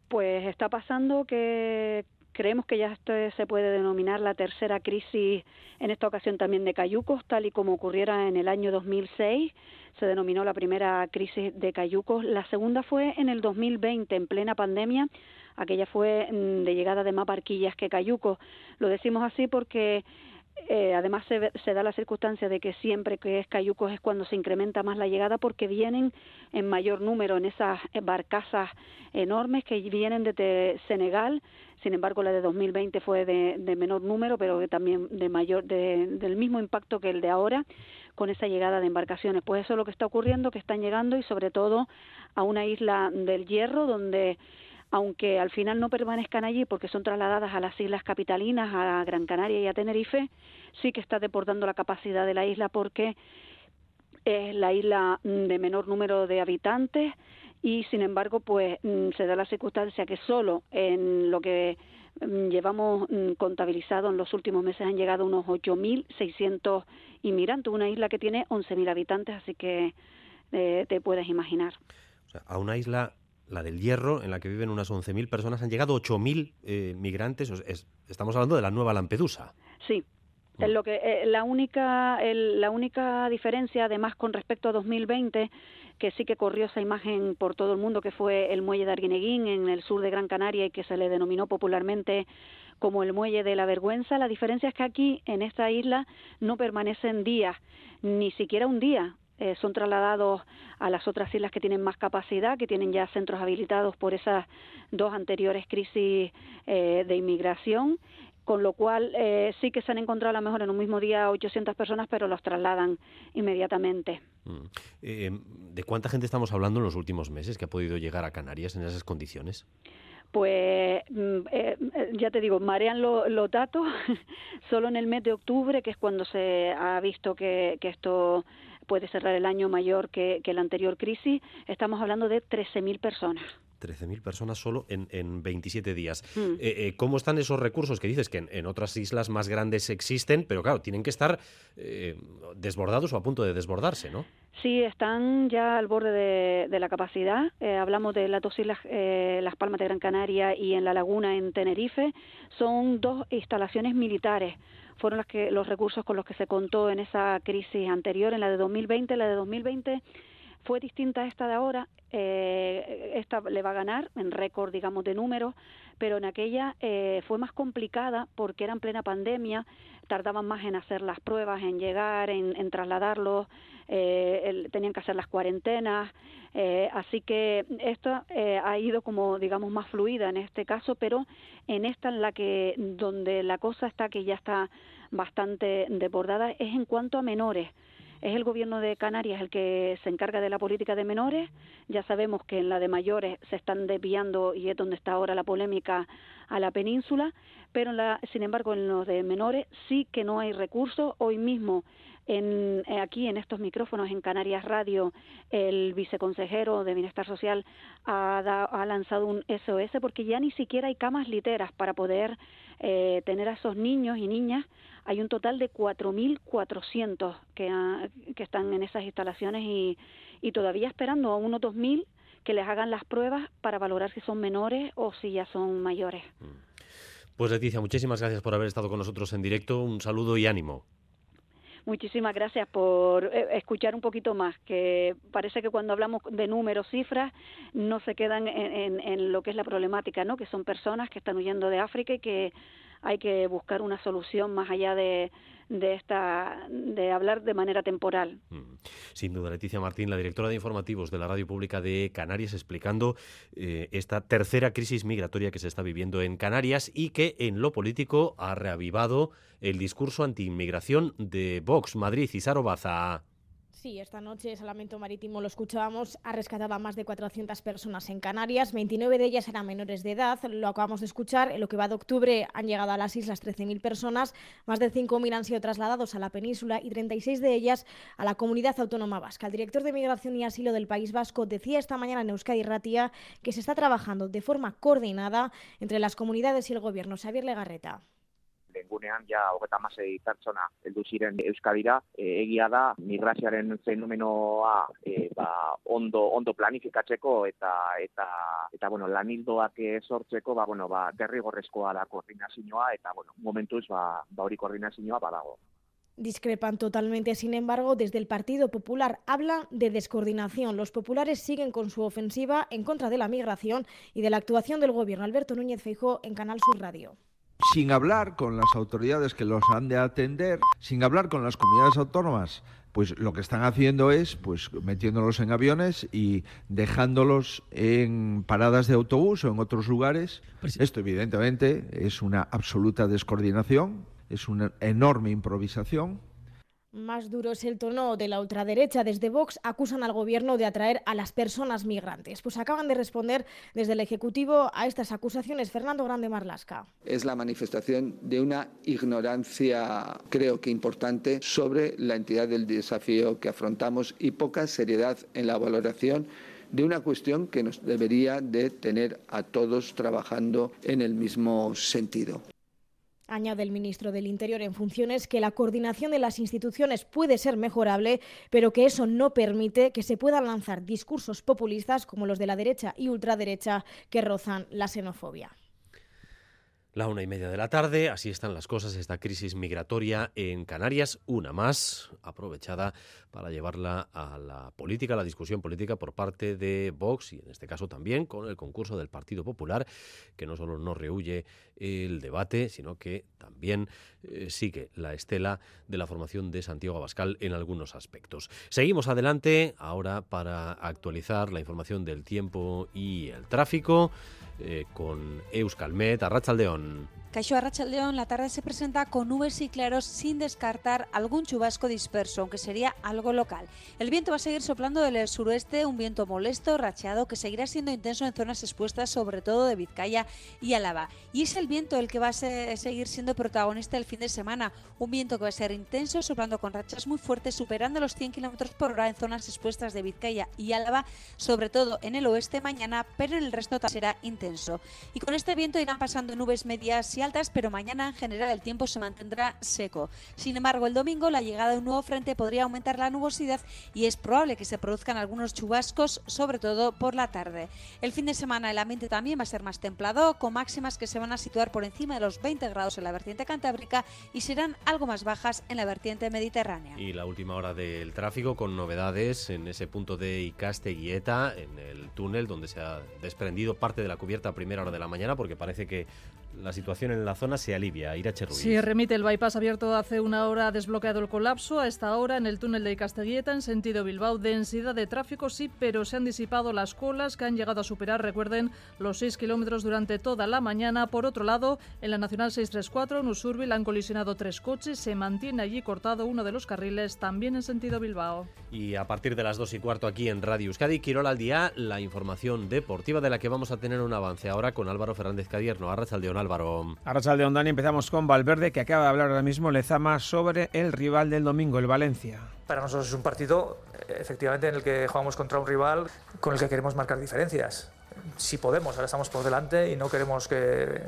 Pues está pasando que Creemos que ya se puede denominar la tercera crisis, en esta ocasión también de cayucos, tal y como ocurriera en el año 2006. Se denominó la primera crisis de cayucos. La segunda fue en el 2020, en plena pandemia. Aquella fue mm, de llegada de más barquillas que cayucos. Lo decimos así porque eh, además se, da la circunstancia de que siempre que es cayucos es cuando se incrementa más la llegada porque vienen en mayor número en esas barcazas enormes que vienen desde Senegal. Sin embargo, la de 2020 fue de, menor número, pero también de mayor, del mismo impacto que el de ahora con esa llegada de embarcaciones. Pues eso es lo que está ocurriendo, que están llegando y sobre todo a una isla del Hierro donde aunque al final no permanezcan allí porque son trasladadas a las islas capitalinas, a Gran Canaria y a Tenerife, sí que está deportando la capacidad de la isla porque es la isla de menor número de habitantes y sin embargo pues mm, se da la circunstancia que solo en lo que mm, llevamos contabilizado en los últimos meses han llegado unos 8.600 inmigrantes, una isla que tiene 11.000 habitantes, así que eh, te puedes imaginar. O sea, a una isla la del Hierro, en la que viven unas 11.000 personas, han llegado 8.000 eh, migrantes. estamos hablando de la nueva Lampedusa. Sí. Mm. lo que, eh, la, única, la única diferencia, además, con respecto a 2020, que sí que corrió esa imagen por todo el mundo, que fue el muelle de Arguineguín en el sur de Gran Canaria y que se le denominó popularmente como el muelle de la vergüenza. La diferencia es que aquí, en esta isla, no permanecen días, ni siquiera un día. Eh, son trasladados a las otras islas que tienen más capacidad, que tienen ya centros habilitados por esas dos anteriores crisis eh, de inmigración, con lo cual eh, sí que se han encontrado a lo mejor en un mismo día 800 personas, pero los trasladan inmediatamente. Mm. ¿De cuánta gente estamos hablando en los últimos meses que ha podido llegar a Canarias en esas condiciones? pues mm, ya te digo, marean los datos. Solo en el mes de octubre, que es cuando se ha visto que, que esto puede cerrar el año mayor que, la anterior crisis, estamos hablando de 13.000 personas. 13.000 personas solo en, en 27 días. Mm. Eh, eh, ¿Cómo están esos recursos que dices que en, otras islas más grandes existen, pero claro, tienen que estar eh, desbordados o a punto de desbordarse, ¿no? Sí, están ya al borde de, la capacidad. hablamos de las dos islas, Las Palmas de Gran Canaria y en La Laguna, en Tenerife. Son dos instalaciones militares fueron las que, los recursos con los que se contó en esa crisis anterior, en la de 2020. La de 2020 fue distinta a esta de ahora. Eh, esta le va a ganar en récord, digamos, de números, pero en aquella eh, fue más complicada porque era en plena pandemia, tardaban más en hacer las pruebas, en llegar, en, trasladarlos, eh, tenían que hacer las cuarentenas, eh, así que esto eh, ha ido como, digamos, más fluida en este caso, pero en esta en la que, donde la cosa está que ya está bastante desbordada, es en cuanto a menores. Es el gobierno de Canarias el que se encarga de la política de menores. Ya sabemos que en la de mayores se están desviando y es donde está ahora la polémica a la península, pero la, sin embargo en los de menores sí que no hay recursos. Hoy mismo en, eh, aquí en estos micrófonos en Canarias Radio, el viceconsejero de Bienestar Social ha, ha lanzado un SOS porque ya ni siquiera hay camas literas para poder eh, tener a esos niños y niñas. Hay un total de 4.400 que, que están en esas instalaciones y, y todavía esperando a unos 2.000 que les hagan las pruebas para valorar si son menores o si ya son mayores. Pues Leticia, muchísimas gracias por haber estado con nosotros en directo. Un saludo y ánimo. Muchísimas gracias por eh, escuchar un poquito más, que parece que cuando hablamos de números, cifras, no se quedan en, en, lo que es la problemática, ¿no? Que son personas que están huyendo de África y que hay que buscar una solución más allá de, de esta de hablar de manera temporal. Mm. Sin duda, Leticia Martín, la directora de informativos de la Radio Pública de Canarias, explicando eh, esta tercera crisis migratoria que se está viviendo en Canarias y que en lo político ha reavivado el discurso anti-inmigración de Vox Madrid y Sarobaza. Sí, esta noche Salvamento Marítimo, lo escuchábamos, ha rescatado a más de 400 personas en Canarias, 29 de ellas eran menores de edad, lo acabamos de escuchar, en lo que va de octubre han llegado a las islas 13.000 personas, más de 5.000 han sido trasladados a la península y 36 de ellas a la comunidad autónoma vasca. El director de Migración y Asilo del País Vasco decía esta mañana en Euskadi Ratia que se está trabajando de forma coordinada entre las comunidades y el gobierno. Xavier Legarreta. Gunean ja hogeta masei pertsona heldu ziren Euskadira, e, egia da migrazioaren fenomenoa e, ba, ondo, ondo planifikatzeko eta eta eta bueno, lanildoak sortzeko ba, bueno, ba, derrigorrezkoa da koordinazioa eta bueno, momentuz ba, ba hori koordinazioa badago. Discrepan totalmente, sin embargo, desde el Partido Popular habla de descoordinación. Los populares siguen con su ofensiva en contra de la migración y de la actuación del gobierno. Alberto Núñez Feijó en Canal Sur Radio sin hablar con las autoridades que los han de atender, sin hablar con las comunidades autónomas, pues lo que están haciendo es pues metiéndolos en aviones y dejándolos en paradas de autobús o en otros lugares. Pues Esto evidentemente es una absoluta descoordinación, es una enorme improvisación más duro es el tono de la ultraderecha. Desde Vox acusan al gobierno de atraer a las personas migrantes. Pues acaban de responder desde el Ejecutivo a estas acusaciones. Fernando Grande Marlasca. Es la manifestación de una ignorancia, creo que importante, sobre la entidad del desafío que afrontamos y poca seriedad en la valoración de una cuestión que nos debería de tener a todos trabajando en el mismo sentido. Añade el ministro del Interior en funciones que la coordinación de las instituciones puede ser mejorable, pero que eso no permite que se puedan lanzar discursos populistas como los de la derecha y ultraderecha que rozan la xenofobia. La una y media de la tarde, así están las cosas, esta crisis migratoria en Canarias, una más, aprovechada para llevarla a la política, a la discusión política por parte de Vox y en este caso también con el concurso del Partido Popular, que no solo no rehuye el debate, sino que también eh, sigue la estela de la formación de Santiago Abascal en algunos aspectos. Seguimos adelante ahora para actualizar la información del tiempo y el tráfico eh, con Euskalmet, Arrachaldeón. Caixo Arrachaldeón, la tarde se presenta con nubes y claros sin descartar algún chubasco disperso, aunque sería algo local. El viento va a seguir soplando del suroeste, un viento molesto, racheado, que seguirá siendo intenso en zonas expuestas, sobre todo de Vizcaya y Álava. Y es el viento el que va a seguir siendo protagonista el fin de semana. Un viento que va a ser intenso, soplando con rachas muy fuertes, superando los 100 km por hora en zonas expuestas de Vizcaya y Álava, sobre todo en el oeste mañana, pero en el resto será intenso. Y con este viento irán pasando nubes medias y altas, pero mañana en general el tiempo se mantendrá seco. Sin embargo, el domingo la llegada de un nuevo frente podría aumentar la nubosidad y es probable que se produzcan algunos chubascos, sobre todo por la tarde. El fin de semana el ambiente también va a ser más templado, con máximas que se van a situar por encima de los 20 grados en la vertiente cantábrica y serán algo más bajas en la vertiente mediterránea. Y la última hora del tráfico con novedades en ese punto de Icaste Guieta, en el túnel donde se ha desprendido parte de la cubierta a primera hora de la mañana porque parece que la situación en la zona se alivia. Irache Ruiz. Sí, remite el bypass abierto hace una hora, ha desbloqueado el colapso. A esta hora, en el túnel de Castelleta, en sentido Bilbao, densidad de tráfico sí, pero se han disipado las colas que han llegado a superar, recuerden, los 6 kilómetros durante toda la mañana. Por otro lado, en la Nacional 634, en Usurbil, han colisionado tres coches. Se mantiene allí cortado uno de los carriles, también en sentido Bilbao. Y a partir de las 2 y cuarto aquí en Radio Euskadi, Quirola al día, la información deportiva de la que vamos a tener un avance ahora con Álvaro Fernández Cadierno. Arrachaldeón, Álvaro. Arrachaldeón, Dani, empezamos con Valverde, que acaba de hablar ahora mismo Lezama sobre el rival del domingo, el Valencia. Para nosotros es un partido, efectivamente, en el que jugamos contra un rival con el que queremos marcar diferencias. Si podemos, ahora estamos por delante y no queremos que,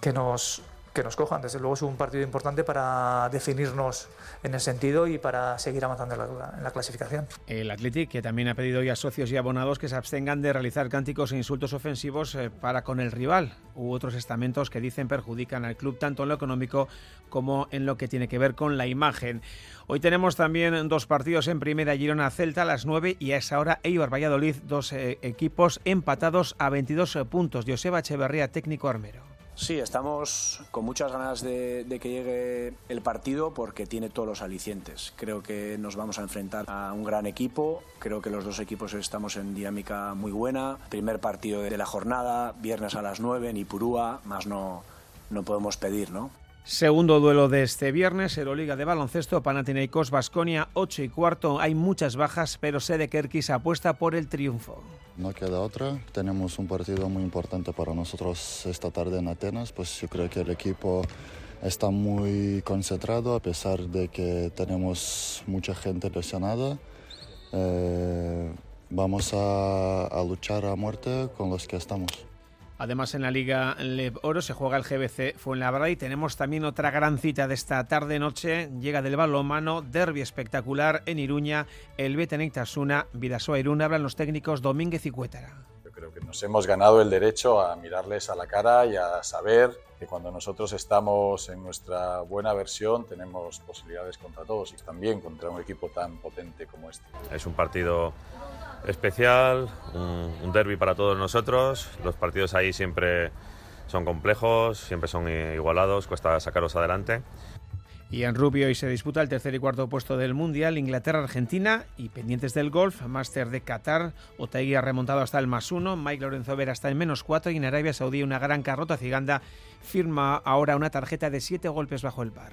que nos que nos cojan. Desde luego es un partido importante para definirnos en el sentido y para seguir avanzando en la, clasificación. El Athletic, que también ha pedido ya a socios y abonados que se abstengan de realizar cánticos e insultos ofensivos eh, para con el rival u otros estamentos que dicen perjudican al club tanto en lo económico como en lo que tiene que ver con la imagen. Hoy tenemos también dos partidos en primera Girona Celta a las 9 y a esa hora Eibar Valladolid, dos eh, equipos empatados a 22 puntos. Joseba Echeverría, técnico armero. Sí, estamos con muchas ganas de, que llegue el partido porque tiene todos los alicientes. Creo que nos vamos a enfrentar a un gran equipo. Creo que los dos equipos estamos en dinámica muy buena. Primer partido de la jornada, viernes a las 9 en Ipurúa, más no, no podemos pedir, ¿no? Segundo duelo de este viernes, Euroliga de baloncesto, Panathinaikos, Basconia, 8 y cuarto. Hay muchas bajas, pero Sede Kerkis apuesta por el triunfo. No queda otra. Tenemos un partido muy importante para nosotros esta tarde en Atenas. Pues yo creo que el equipo está muy concentrado a pesar de que tenemos mucha gente lesionada. Eh, vamos a, a luchar a muerte con los que estamos. Además, en la Liga Lev Oro se juega el GBC Fuenlabrada y tenemos también otra gran cita de esta tarde-noche. Llega del balonmano, derby espectacular en Iruña, el Betenek Tasuna, Vidasoa Irún. Hablan los técnicos Domínguez y Cuétara. Yo creo que nos hemos ganado el derecho a mirarles a la cara y a saber que cuando nosotros estamos en nuestra buena versión tenemos posibilidades contra todos y también contra un equipo tan potente como este. Es un partido especial, un, derby para todos nosotros. Los partidos ahí siempre son complejos, siempre son igualados, cuesta sacarlos adelante. Y en Rubio hoy se disputa el tercer y cuarto puesto del Mundial, Inglaterra-Argentina y pendientes del golf, Máster de Qatar, Otaegui ha remontado hasta el más uno, Mike Lorenzo Vera está en menos cuatro y en Arabia Saudí una gran carrota ciganda firma ahora una tarjeta de siete golpes bajo el par.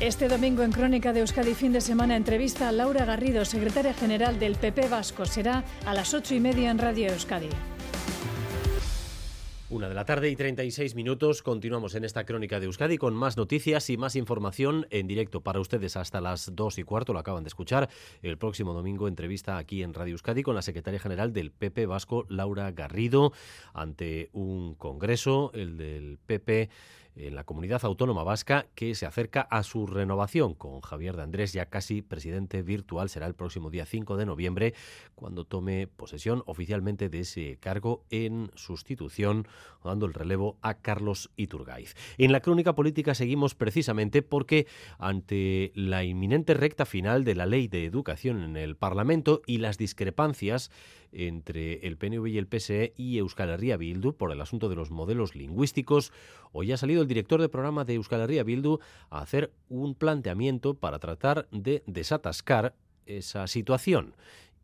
Este domingo en Crónica de Euskadi fin de semana entrevista a Laura Garrido, secretaria general del PP Vasco. Será a las ocho y media en Radio Euskadi. Una de la tarde y 36 minutos. Continuamos en esta crónica de Euskadi con más noticias y más información en directo para ustedes hasta las dos y cuarto. Lo acaban de escuchar. El próximo domingo entrevista aquí en Radio Euskadi con la secretaria general del PP Vasco, Laura Garrido, ante un congreso, el del PP en la comunidad autónoma vasca que se acerca a su renovación con Javier de Andrés, ya casi presidente virtual. Será el próximo día 5 de noviembre cuando tome posesión oficialmente de ese cargo en sustitución, dando el relevo a Carlos Iturgaiz. En la crónica política seguimos precisamente porque ante la inminente recta final de la ley de educación en el Parlamento y las discrepancias entre el PNV y el PSE y Euskal Herria Bildu por el asunto de los modelos lingüísticos, hoy ha salido el director de programa de Euskal Herria Bildu a hacer un planteamiento para tratar de desatascar esa situación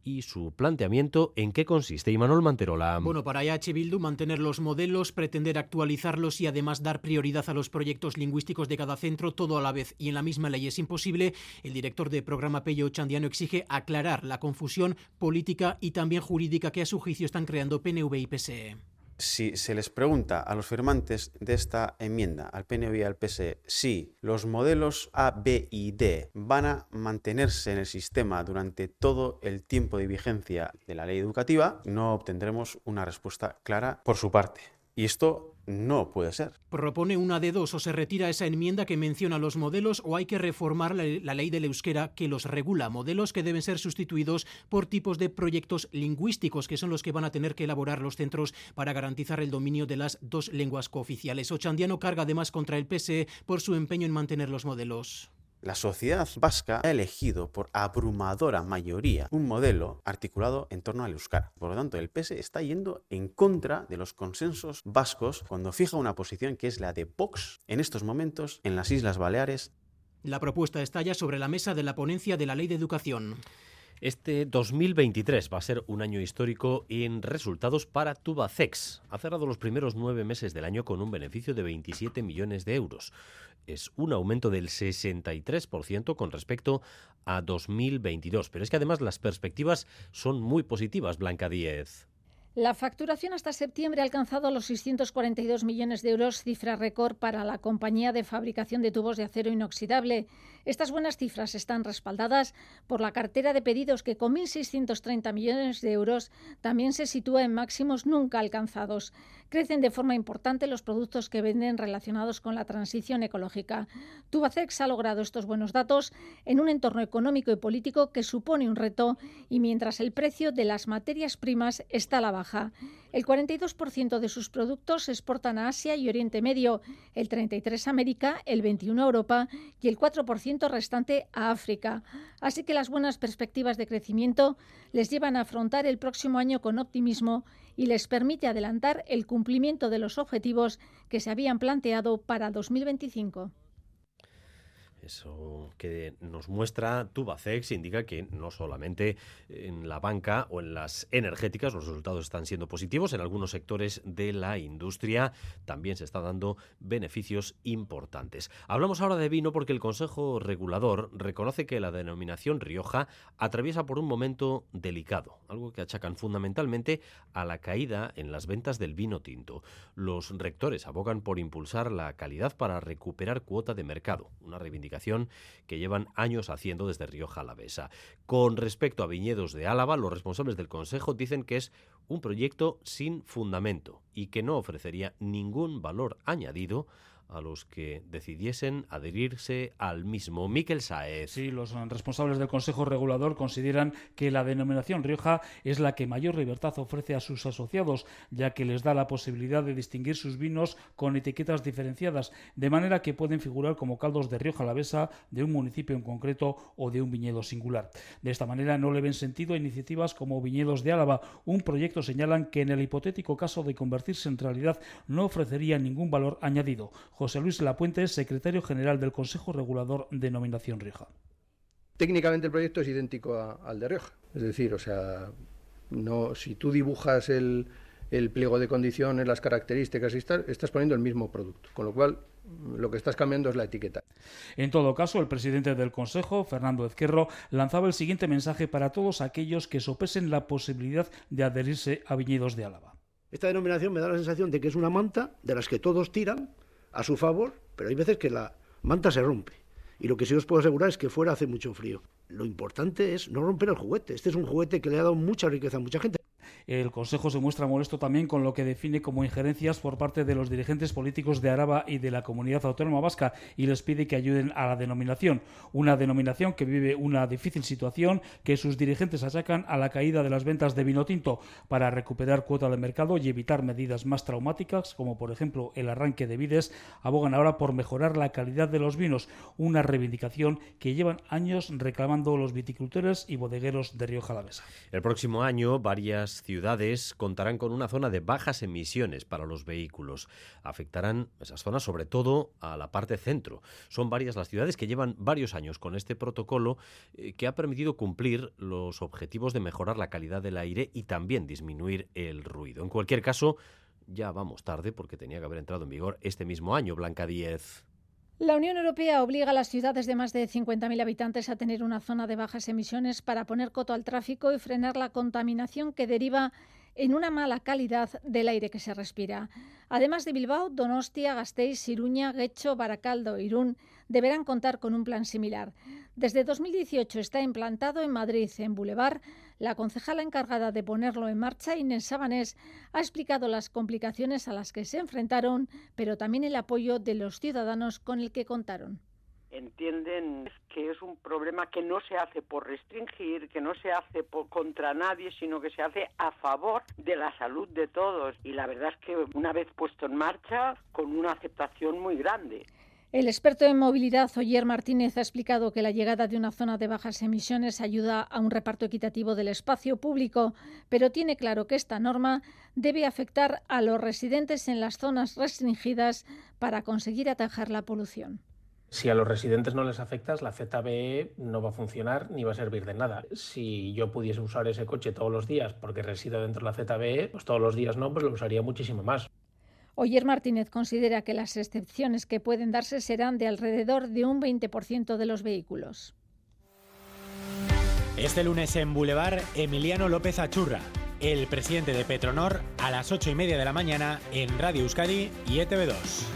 y su planteamiento en qué consiste. Y Manuel Manterola. Bueno, para EH Bildu mantener los modelos, pretender actualizarlos y además dar prioridad a los proyectos lingüísticos de cada centro, todo a la vez y en la misma ley es imposible. El director de programa Pello Chandiano exige aclarar la confusión política y también jurídica que a su juicio están creando PNV y PSE si se les pregunta a los firmantes de esta enmienda, al PNV y al PSE, si los modelos A, B y D van a mantenerse en el sistema durante todo el tiempo de vigencia de la ley educativa, no obtendremos una respuesta clara por su parte. Y esto no puede ser. Propone una de dos, o se retira esa enmienda que menciona los modelos o hay que reformar la, ley del euskera que los regula, modelos que deben ser sustituidos por tipos de proyectos lingüísticos, que son los que van a tener que elaborar los centros para garantizar el dominio de las dos lenguas cooficiales. Ochandiano carga además contra el PSE por su empeño en mantener los modelos. La sociedad vasca ha elegido por abrumadora mayoría un modelo articulado en torno al euskara. Por lo tanto, el PS está yendo en contra de los consensos vascos cuando fija una posición que es la de Vox en estos momentos en las Islas Baleares. La propuesta está ya sobre la mesa de la ponencia de la Ley de Educación. Este 2023 va a ser un año histórico en resultados para Tubacex. Ha cerrado los primeros nueve meses del año con un beneficio de 27 millones de euros. Es un aumento del 63% con respecto a 2022. Pero es que además las perspectivas son muy positivas, Blanca Díez. La facturación hasta septiembre ha alcanzado los 642 millones de euros, cifra récord para la compañía de fabricación de tubos de acero inoxidable. Estas buenas cifras están respaldadas por la cartera de pedidos que con 1.630 millones de euros también se sitúa en máximos nunca alcanzados. Crecen de forma importante los productos que venden relacionados con la transición ecológica. Tubacex ha logrado estos buenos datos en un entorno económico y político que supone un reto y mientras el precio de las materias primas está a la baja. El 42% de sus productos se exportan a Asia y Oriente Medio, el 33% a América, el 21% a Europa y el 4% restante a África. Así que las buenas perspectivas de crecimiento les llevan a afrontar el próximo año con optimismo y les permite adelantar el cumplimiento de los objetivos que se habían planteado para 2025. Eso que nos muestra Tubacex indica que no solamente en la banca o en las energéticas los resultados están siendo positivos, en algunos sectores de la industria también se están dando beneficios importantes. Hablamos ahora de vino porque el Consejo Regulador reconoce que la denominación Rioja atraviesa por un momento delicado, algo que achacan fundamentalmente a la caída en las ventas del vino tinto. Los rectores abogan por impulsar la calidad para recuperar cuota de mercado, una reivindicación que llevan años haciendo desde Rioja Alavesa. Con respecto a viñedos de Álava, los responsables del Consejo dicen que es un proyecto sin fundamento y que no ofrecería ningún valor añadido a los que decidiesen adherirse al mismo. Miquel Saez. Sí, los responsables del Consejo Regulador consideran que la denominación Rioja es la que mayor libertad ofrece a sus asociados, ya que les da la posibilidad de distinguir sus vinos con etiquetas diferenciadas, de manera que pueden figurar como caldos de Rioja Alavesa, de un municipio en concreto o de un viñedo singular. De esta manera no le ven sentido a iniciativas como Viñedos de Álava. Un proyecto señalan que en el hipotético caso de convertirse en realidad no ofrecería ningún valor añadido. José Luis Lapuente es secretario general del Consejo Regulador de Nominación Rioja. Técnicamente el proyecto es idéntico al de Rioja, es decir, o sea, no, si tú dibujas el, pliego de condiciones, las características y estás, estás poniendo el mismo producto, con lo cual lo que estás cambiando es la etiqueta. En todo caso, el presidente del Consejo, Fernando Ezquerro, lanzaba el siguiente mensaje para todos aquellos que sopesen la posibilidad de adherirse a viñedos de Álava. Esta denominación me da la sensación de que es una manta de las que todos tiran, a su favor, pero hay veces que la manta se rompe. Y lo que sí os puedo asegurar es que fuera hace mucho frío. Lo importante es no romper el juguete. Este es un juguete que le ha dado mucha riqueza a mucha gente. El Consejo se muestra molesto también con lo que define como injerencias por parte de los dirigentes políticos de Araba y de la comunidad autónoma vasca y les pide que ayuden a la denominación. Una denominación que vive una difícil situación que sus dirigentes achacan a la caída de las ventas de vino tinto para recuperar cuota de mercado y evitar medidas más traumáticas, como por ejemplo el arranque de vides, abogan ahora por mejorar la calidad de los vinos, una reivindicación que llevan años reclamando los viticultores y bodegueros de Río Jalavesa. El próximo año varias ciudades ciudades contarán con una zona de bajas emisiones para los vehículos. Afectarán esas zonas sobre todo a la parte centro. Son varias las ciudades que llevan varios años con este protocolo eh, que ha permitido cumplir los objetivos de mejorar la calidad del aire y también disminuir el ruido. En cualquier caso, ya vamos tarde porque tenía que haber entrado en vigor este mismo año, Blanca 10. La Unión Europea obliga a las ciudades de más de 50.000 habitantes a tener una zona de bajas emisiones para poner coto al tráfico y frenar la contaminación que deriva en una mala calidad del aire que se respira. Además de Bilbao, Donostia, Gasteiz, Iruña, Guecho, Baracaldo, Irún deberán contar con un plan similar. Desde 2018 está implantado en Madrid, en Boulevard. La concejala encargada de ponerlo en marcha, Inés Sabanés, ha explicado las complicaciones a las que se enfrentaron, pero también el apoyo de los ciudadanos con el que contaron entienden que es un problema que no se hace por restringir, que no se hace por, contra nadie, sino que se hace a favor de la salud de todos. Y la verdad es que una vez puesto en marcha, con una aceptación muy grande. El experto en movilidad, Oyer Martínez, ha explicado que la llegada de una zona de bajas emisiones ayuda a un reparto equitativo del espacio público, pero tiene claro que esta norma debe afectar a los residentes en las zonas restringidas para conseguir atajar la polución. Si a los residentes no les afectas, la ZBE no va a funcionar ni va a servir de nada. Si yo pudiese usar ese coche todos los días porque resido dentro de la ZBE, pues todos los días no, pues lo usaría muchísimo más. Oyer Martínez considera que las excepciones que pueden darse serán de alrededor de un 20% de los vehículos. Este lunes en Boulevard, Emiliano López Achurra El presidente de Petronor a las 8 y media de la mañana en Radio Euskadi y ETV2.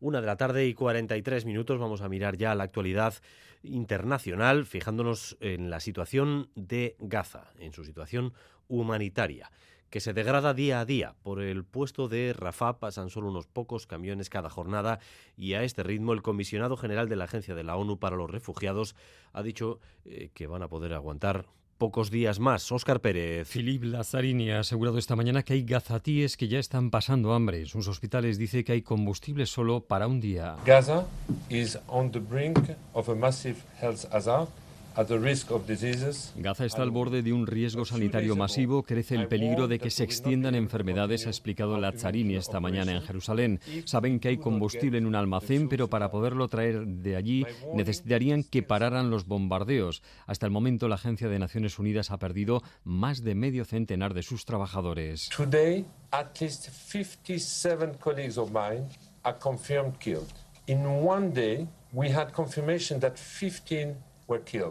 Una de la tarde y 43 minutos vamos a mirar ya la actualidad internacional, fijándonos en la situación de Gaza, en su situación humanitaria que se degrada día a día. Por el puesto de Rafah pasan solo unos pocos camiones cada jornada y a este ritmo el comisionado general de la Agencia de la ONU para los Refugiados ha dicho eh, que van a poder aguantar pocos días más. Óscar Pérez. Philippe Lazzarini ha asegurado esta mañana que hay gazatíes que ya están pasando hambre. En sus hospitales dice que hay combustible solo para un día. Gaza is on the brink of a massive health hazard Gaza está al borde de un riesgo sanitario masivo. Crece el peligro de que se extiendan enfermedades, ha explicado Lazzarini esta mañana en Jerusalén. Saben que hay combustible en un almacén, pero para poderlo traer de allí necesitarían que pararan los bombardeos. Hasta el momento, la Agencia de Naciones Unidas ha perdido más de medio centenar de sus trabajadores. Today, at least 57 colleagues of mine are confirmed killed. In one day, we had confirmation that 15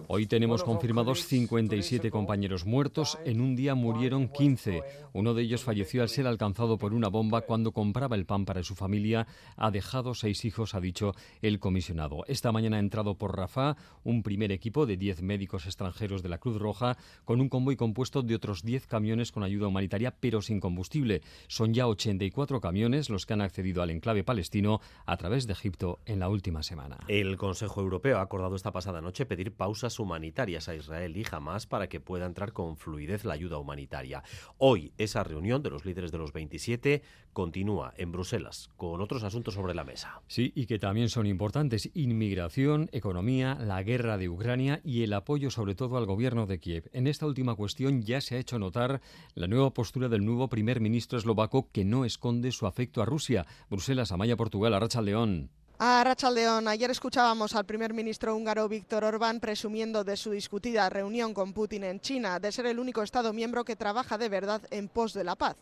Hoy tenemos confirmados 57 compañeros muertos. En un día murieron 15. Uno de ellos falleció al ser alcanzado por una bomba cuando compraba el pan para su familia. Ha dejado seis hijos, ha dicho el comisionado. Esta mañana ha entrado por Rafah un primer equipo de 10 médicos extranjeros de la Cruz Roja con un convoy compuesto de otros 10 camiones con ayuda humanitaria pero sin combustible. Son ya 84 camiones los que han accedido al enclave palestino a través de Egipto en la última semana. El Consejo Europeo ha acordado esta pasada noche pedir pausas humanitarias a Israel y Hamas para que pueda entrar con fluidez la ayuda humanitaria. Hoy esa reunión de los líderes de los 27 continúa en Bruselas con otros asuntos sobre la mesa. Sí, y que también son importantes. Inmigración, economía, la guerra de Ucrania y el apoyo sobre todo al gobierno de Kiev. En esta última cuestión ya se ha hecho notar la nueva postura del nuevo primer ministro eslovaco que no esconde su afecto a Rusia. Bruselas, Amaya, Portugal, Arracha León. A Rachaldeón, ayer escuchábamos al primer ministro húngaro Víctor Orbán presumiendo de su discutida reunión con Putin en China, de ser el único Estado miembro que trabaja de verdad en pos de la paz.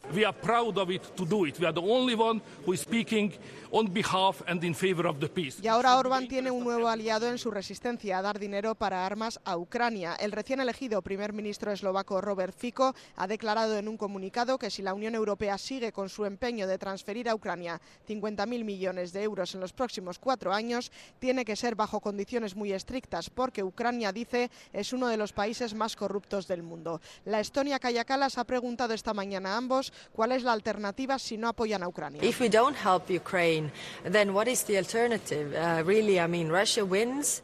Y ahora Orbán tiene un nuevo aliado en su resistencia a dar dinero para armas a Ucrania. El recién elegido primer ministro eslovaco Robert Fico ha declarado en un comunicado que si la Unión Europea sigue con su empeño de transferir a Ucrania 50.000 millones de euros en los próximos cuatro años tiene que ser bajo condiciones muy estrictas porque Ucrania, dice, es uno de los países más corruptos del mundo. La Estonia Kaya ha preguntado esta mañana a ambos cuál es la alternativa si no apoyan a Ucrania.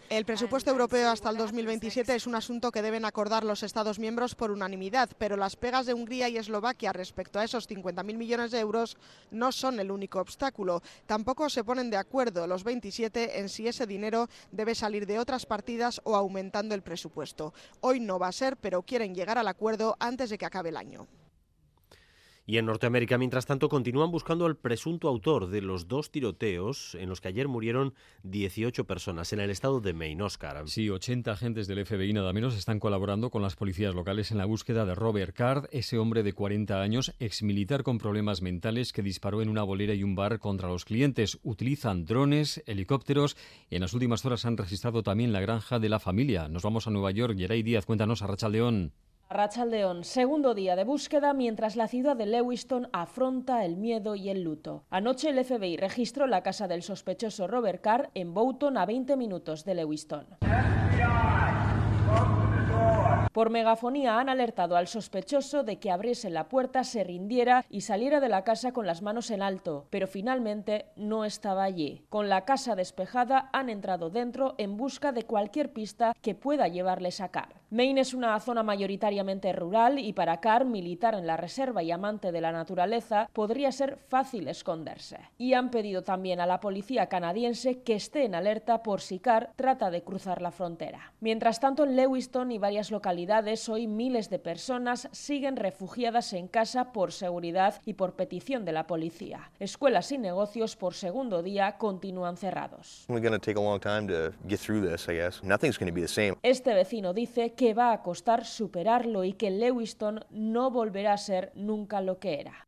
El presupuesto europeo hasta el 2027 es un asunto que deben acordar los Estados miembros por unanimidad, pero las pegas de Hungría y Eslovaquia respecto a esos 50.000 millones de euros no son el único obstáculo. Tampoco se ponen de acuerdo los 27 en si ese dinero debe salir de otras partidas o aumentando el presupuesto. Hoy no va a ser, pero quieren llegar al acuerdo antes de que acabe el año. Y en Norteamérica, mientras tanto, continúan buscando al presunto autor de los dos tiroteos en los que ayer murieron 18 personas en el estado de Maine, Oscar. Sí, 80 agentes del FBI nada menos están colaborando con las policías locales en la búsqueda de Robert Card, ese hombre de 40 años, exmilitar con problemas mentales que disparó en una bolera y un bar contra los clientes. Utilizan drones, helicópteros y en las últimas horas han registrado también la granja de la familia. Nos vamos a Nueva York. Geray Díaz, cuéntanos a Racha León. Rachaldeón, segundo día de búsqueda mientras la ciudad de Lewiston afronta el miedo y el luto. Anoche el FBI registró la casa del sospechoso Robert Carr en Boughton a 20 minutos de Lewiston. Por megafonía han alertado al sospechoso de que abriese la puerta, se rindiera y saliera de la casa con las manos en alto, pero finalmente no estaba allí. Con la casa despejada han entrado dentro en busca de cualquier pista que pueda llevarles a Carr. Maine es una zona mayoritariamente rural y para Carr, militar en la reserva y amante de la naturaleza, podría ser fácil esconderse. Y han pedido también a la policía canadiense que esté en alerta por si Carr trata de cruzar la frontera. Mientras tanto, en Lewiston y varias localidades, hoy miles de personas siguen refugiadas en casa por seguridad y por petición de la policía. Escuelas y negocios por segundo día continúan cerrados. Este vecino dice que que va a costar superarlo y que Lewiston no volverá a ser nunca lo que era.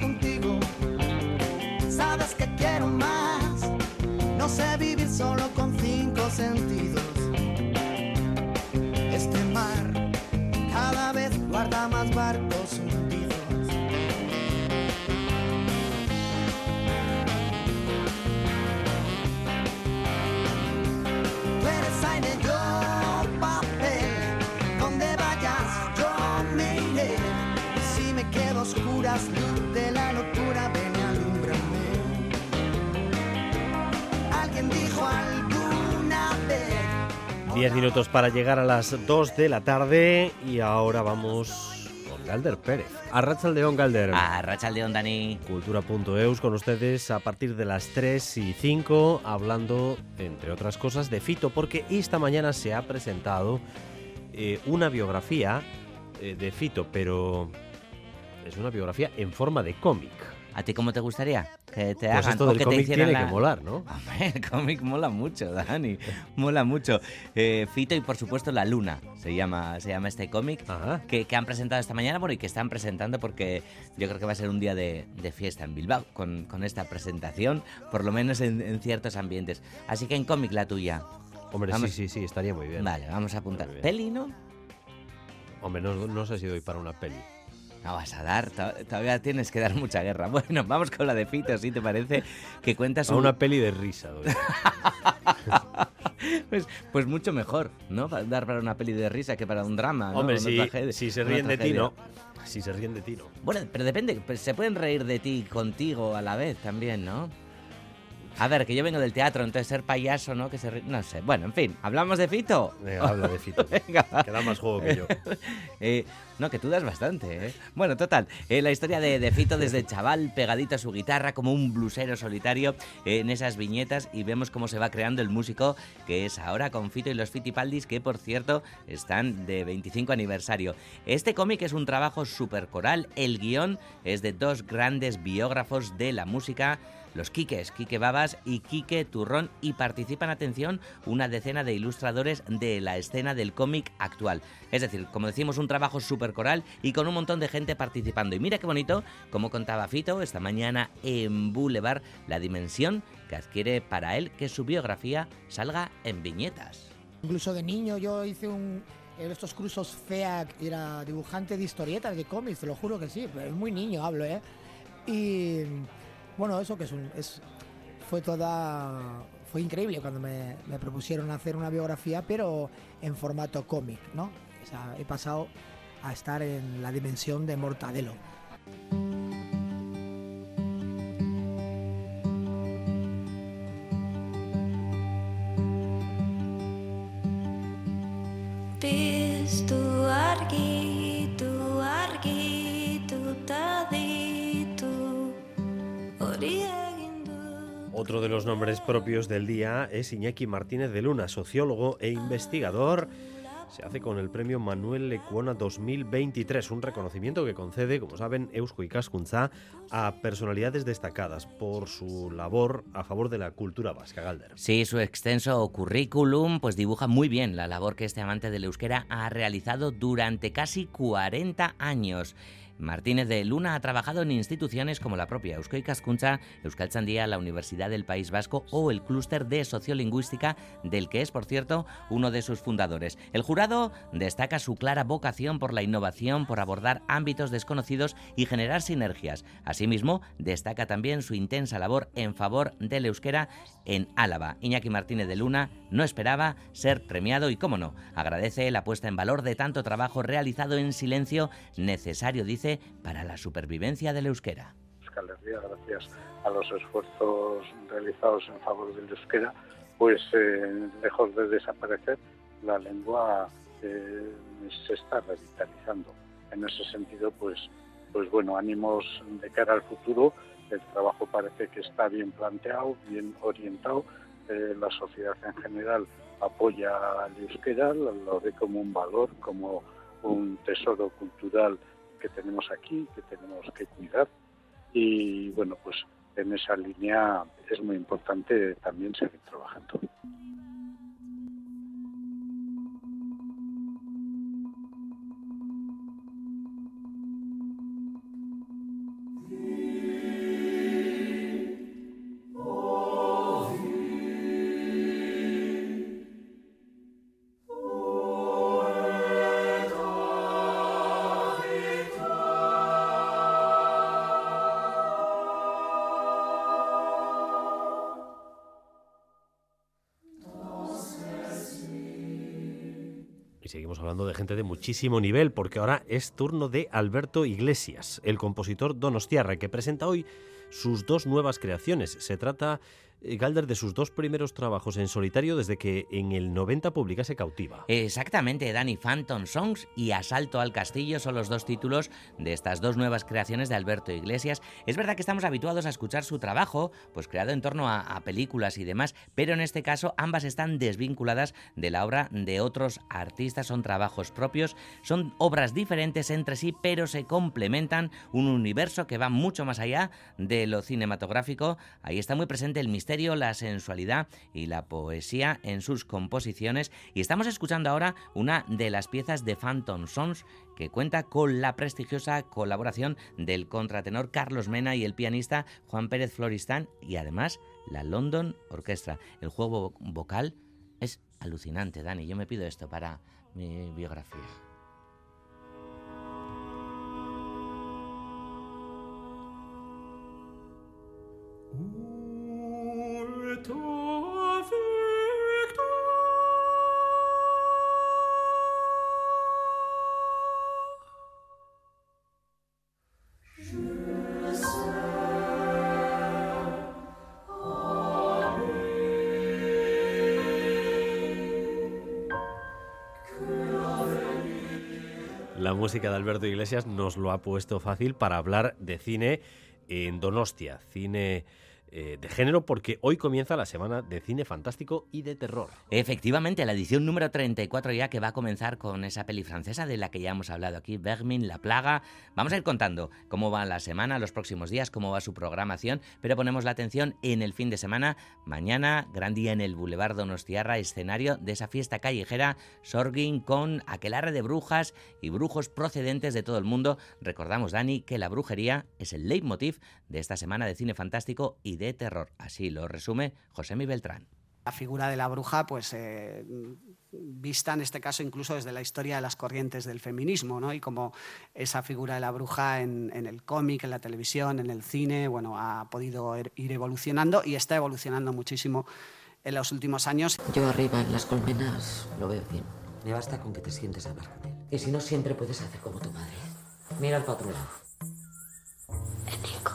Sabes que quiero más. No sé vivir solo con cinco sentidos. Este mar cada vez guarda más barcos hundidos. Tú eres aire, yo papel. Donde vayas, yo me iré. Si me quedo oscuras, 10 minutos para llegar a las 2 de la tarde y ahora vamos con Galder Pérez. Arrachaldeón, Galder. Arrachaldeón, Dani. Cultura.eus con ustedes a partir de las 3 y 5 hablando, entre otras cosas, de Fito, porque esta mañana se ha presentado eh, una biografía eh, de Fito, pero es una biografía en forma de cómic. ¿A ti cómo te gustaría que te Pues hagan esto o del que te cómic hicieran tiene la- que molar, ¿no? Hombre, el cómic mola mucho, Dani. Mola mucho. Eh, Fito y por supuesto La Luna se llama, se llama este cómic que, que han presentado esta mañana bueno, y que están presentando porque yo creo que va a ser un día de, de fiesta en Bilbao con, con esta presentación, por lo menos en, en ciertos ambientes. Así que en cómic la tuya. Hombre, Vamos- sí, sí, sí, estaría muy bien. Vale, vamos a apuntar. ¿Peli, no? Hombre, no, no sé si doy para una peli. No vas a dar, to- todavía tienes que dar mucha guerra. Bueno, vamos con la de Fito, si te parece, que cuentas A una peli de risa. pues, pues mucho mejor, ¿no? Dar para una peli de risa que para un drama. ¿no? Hombre, si, tragedia- si se ríen de ti, no. Si se ríen de ti, no. Bueno, pero depende, pues se pueden reír de ti contigo a la vez también, ¿no? A ver, que yo vengo del teatro, entonces ser payaso, ¿no? Que se ri- No sé. Bueno, en fin, ¿hablamos de Fito? Venga, habla de Fito. Venga. Que da más juego que yo. Eh, no, que tú das bastante, ¿eh? Bueno, total, eh, la historia de, de Fito desde chaval, pegadito a su guitarra, como un blusero solitario eh, en esas viñetas y vemos cómo se va creando el músico que es ahora con Fito y los Fitipaldis, que por cierto están de 25 aniversario. Este cómic es un trabajo súper coral, el guion es de dos grandes biógrafos de la música, los Quiques, Quique Babas y Quique Turrón, y participan, atención, una decena de ilustradores de la escena del cómic actual. Es decir, como decimos, un trabajo súper coral y con un montón de gente participando. Y mira qué bonito, como contaba Fito esta mañana en Boulevard, la dimensión que adquiere para él que su biografía salga en viñetas. Incluso de niño yo hice un, eh, estos cursos FEAC, era dibujante de historietas, de cómics, te lo juro que sí, pero es muy niño hablo, ¿eh? Y bueno, eso que es un, es, fue toda, fue increíble cuando me, propusieron hacer una biografía, pero en formato cómic, ¿no? O sea, he pasado a estar en la dimensión de Mortadelo. Hori egin Otro de los nombres propios del día es Iñaki Martínez de Luna, sociólogo e investigador. Se hace con el premio Manuel Lecuona 2023, un reconocimiento que concede, como saben, Eusko a personalidades destacadas por su labor a favor de la cultura vasca, Galder. Sí, su extenso currículum pues dibuja muy bien la labor que este amante del euskera ha realizado durante casi 40 años. Martínez de Luna ha trabajado en instituciones como la propia Eusko Ikaskuntza, Euskaltzaindia, la Universidad del País Vasco o el Clúster de Sociolingüística, del que es, por cierto, uno de sus fundadores. El jurado destaca su clara vocación por la innovación, por abordar ámbitos desconocidos y generar sinergias. Asimismo, destaca también su intensa labor en favor del euskera en Álava. Iñaki Martínez de Luna no esperaba ser premiado y, cómo no, agradece la puesta en valor de tanto trabajo realizado en silencio, necesario, dice, para la supervivencia del euskera. Euskal Herria, gracias a los esfuerzos realizados en favor del euskera, pues eh, lejos de desaparecer, la lengua eh, se está revitalizando. En ese sentido, pues pues bueno, ánimos de cara al futuro. El trabajo parece que está bien planteado, bien orientado. Eh, la sociedad en general apoya al euskera, lo ve como un valor, como un tesoro cultural que tenemos aquí, que tenemos que cuidar. Y bueno, pues en esa línea es muy importante también seguir trabajando. De gente de muchísimo nivel, porque ahora es turno de Alberto Iglesias, el compositor donostiarra, que presenta hoy sus dos nuevas creaciones. Se trata Galder de sus dos primeros trabajos en solitario desde que en el 90 publicase Cautiva. Exactamente, Danny Phantom Songs y Asalto al Castillo son los dos títulos de estas dos nuevas creaciones de Alberto Iglesias. Es verdad que estamos habituados a escuchar su trabajo, pues creado en torno a, a películas y demás, pero en este caso ambas están desvinculadas de la obra de otros artistas, son trabajos propios, son obras diferentes entre sí, pero se complementan, un universo que va mucho más allá de lo cinematográfico. Ahí está muy presente el misterio la sensualidad y la poesía en sus composiciones y estamos escuchando ahora una de las piezas de Phantom Sons que cuenta con la prestigiosa colaboración del contratenor Carlos Mena y el pianista Juan Pérez Floristán y además la London Orchestra. El juego vocal es alucinante, Dani. Yo me pido esto para mi biografía. La música de Alberto Iglesias nos lo ha puesto fácil para hablar de cine en Donostia, cine eh, de género porque hoy comienza la semana de cine fantástico y de terror. Efectivamente, la edición número 34 ya que va a comenzar con esa peli francesa de la que ya hemos hablado aquí, Vermin, La Plaga. Vamos a ir contando cómo va la semana, los próximos días, cómo va su programación, pero ponemos la atención en el fin de semana. Mañana, gran día en el Boulevard Donostiarra, escenario de esa fiesta callejera Sorgin con aquelarre de brujas y brujos procedentes de todo el mundo. Recordamos, Dani, que la brujería es el leitmotiv de esta semana de cine fantástico y de terror. Así lo resume José Mi Beltrán. La figura de la bruja, pues eh, vista en este caso incluso desde la historia de las corrientes del feminismo, ¿no? Y como esa figura de la bruja en, en el cómic, en la televisión, en el cine, bueno, ha podido er, ir evolucionando y está evolucionando muchísimo en los últimos años. Yo arriba en las colmenas lo veo bien. Me basta con que te sientes a hablar con él. Y si no, siempre puedes hacer como tu madre. Mira al otro lado. Enrico,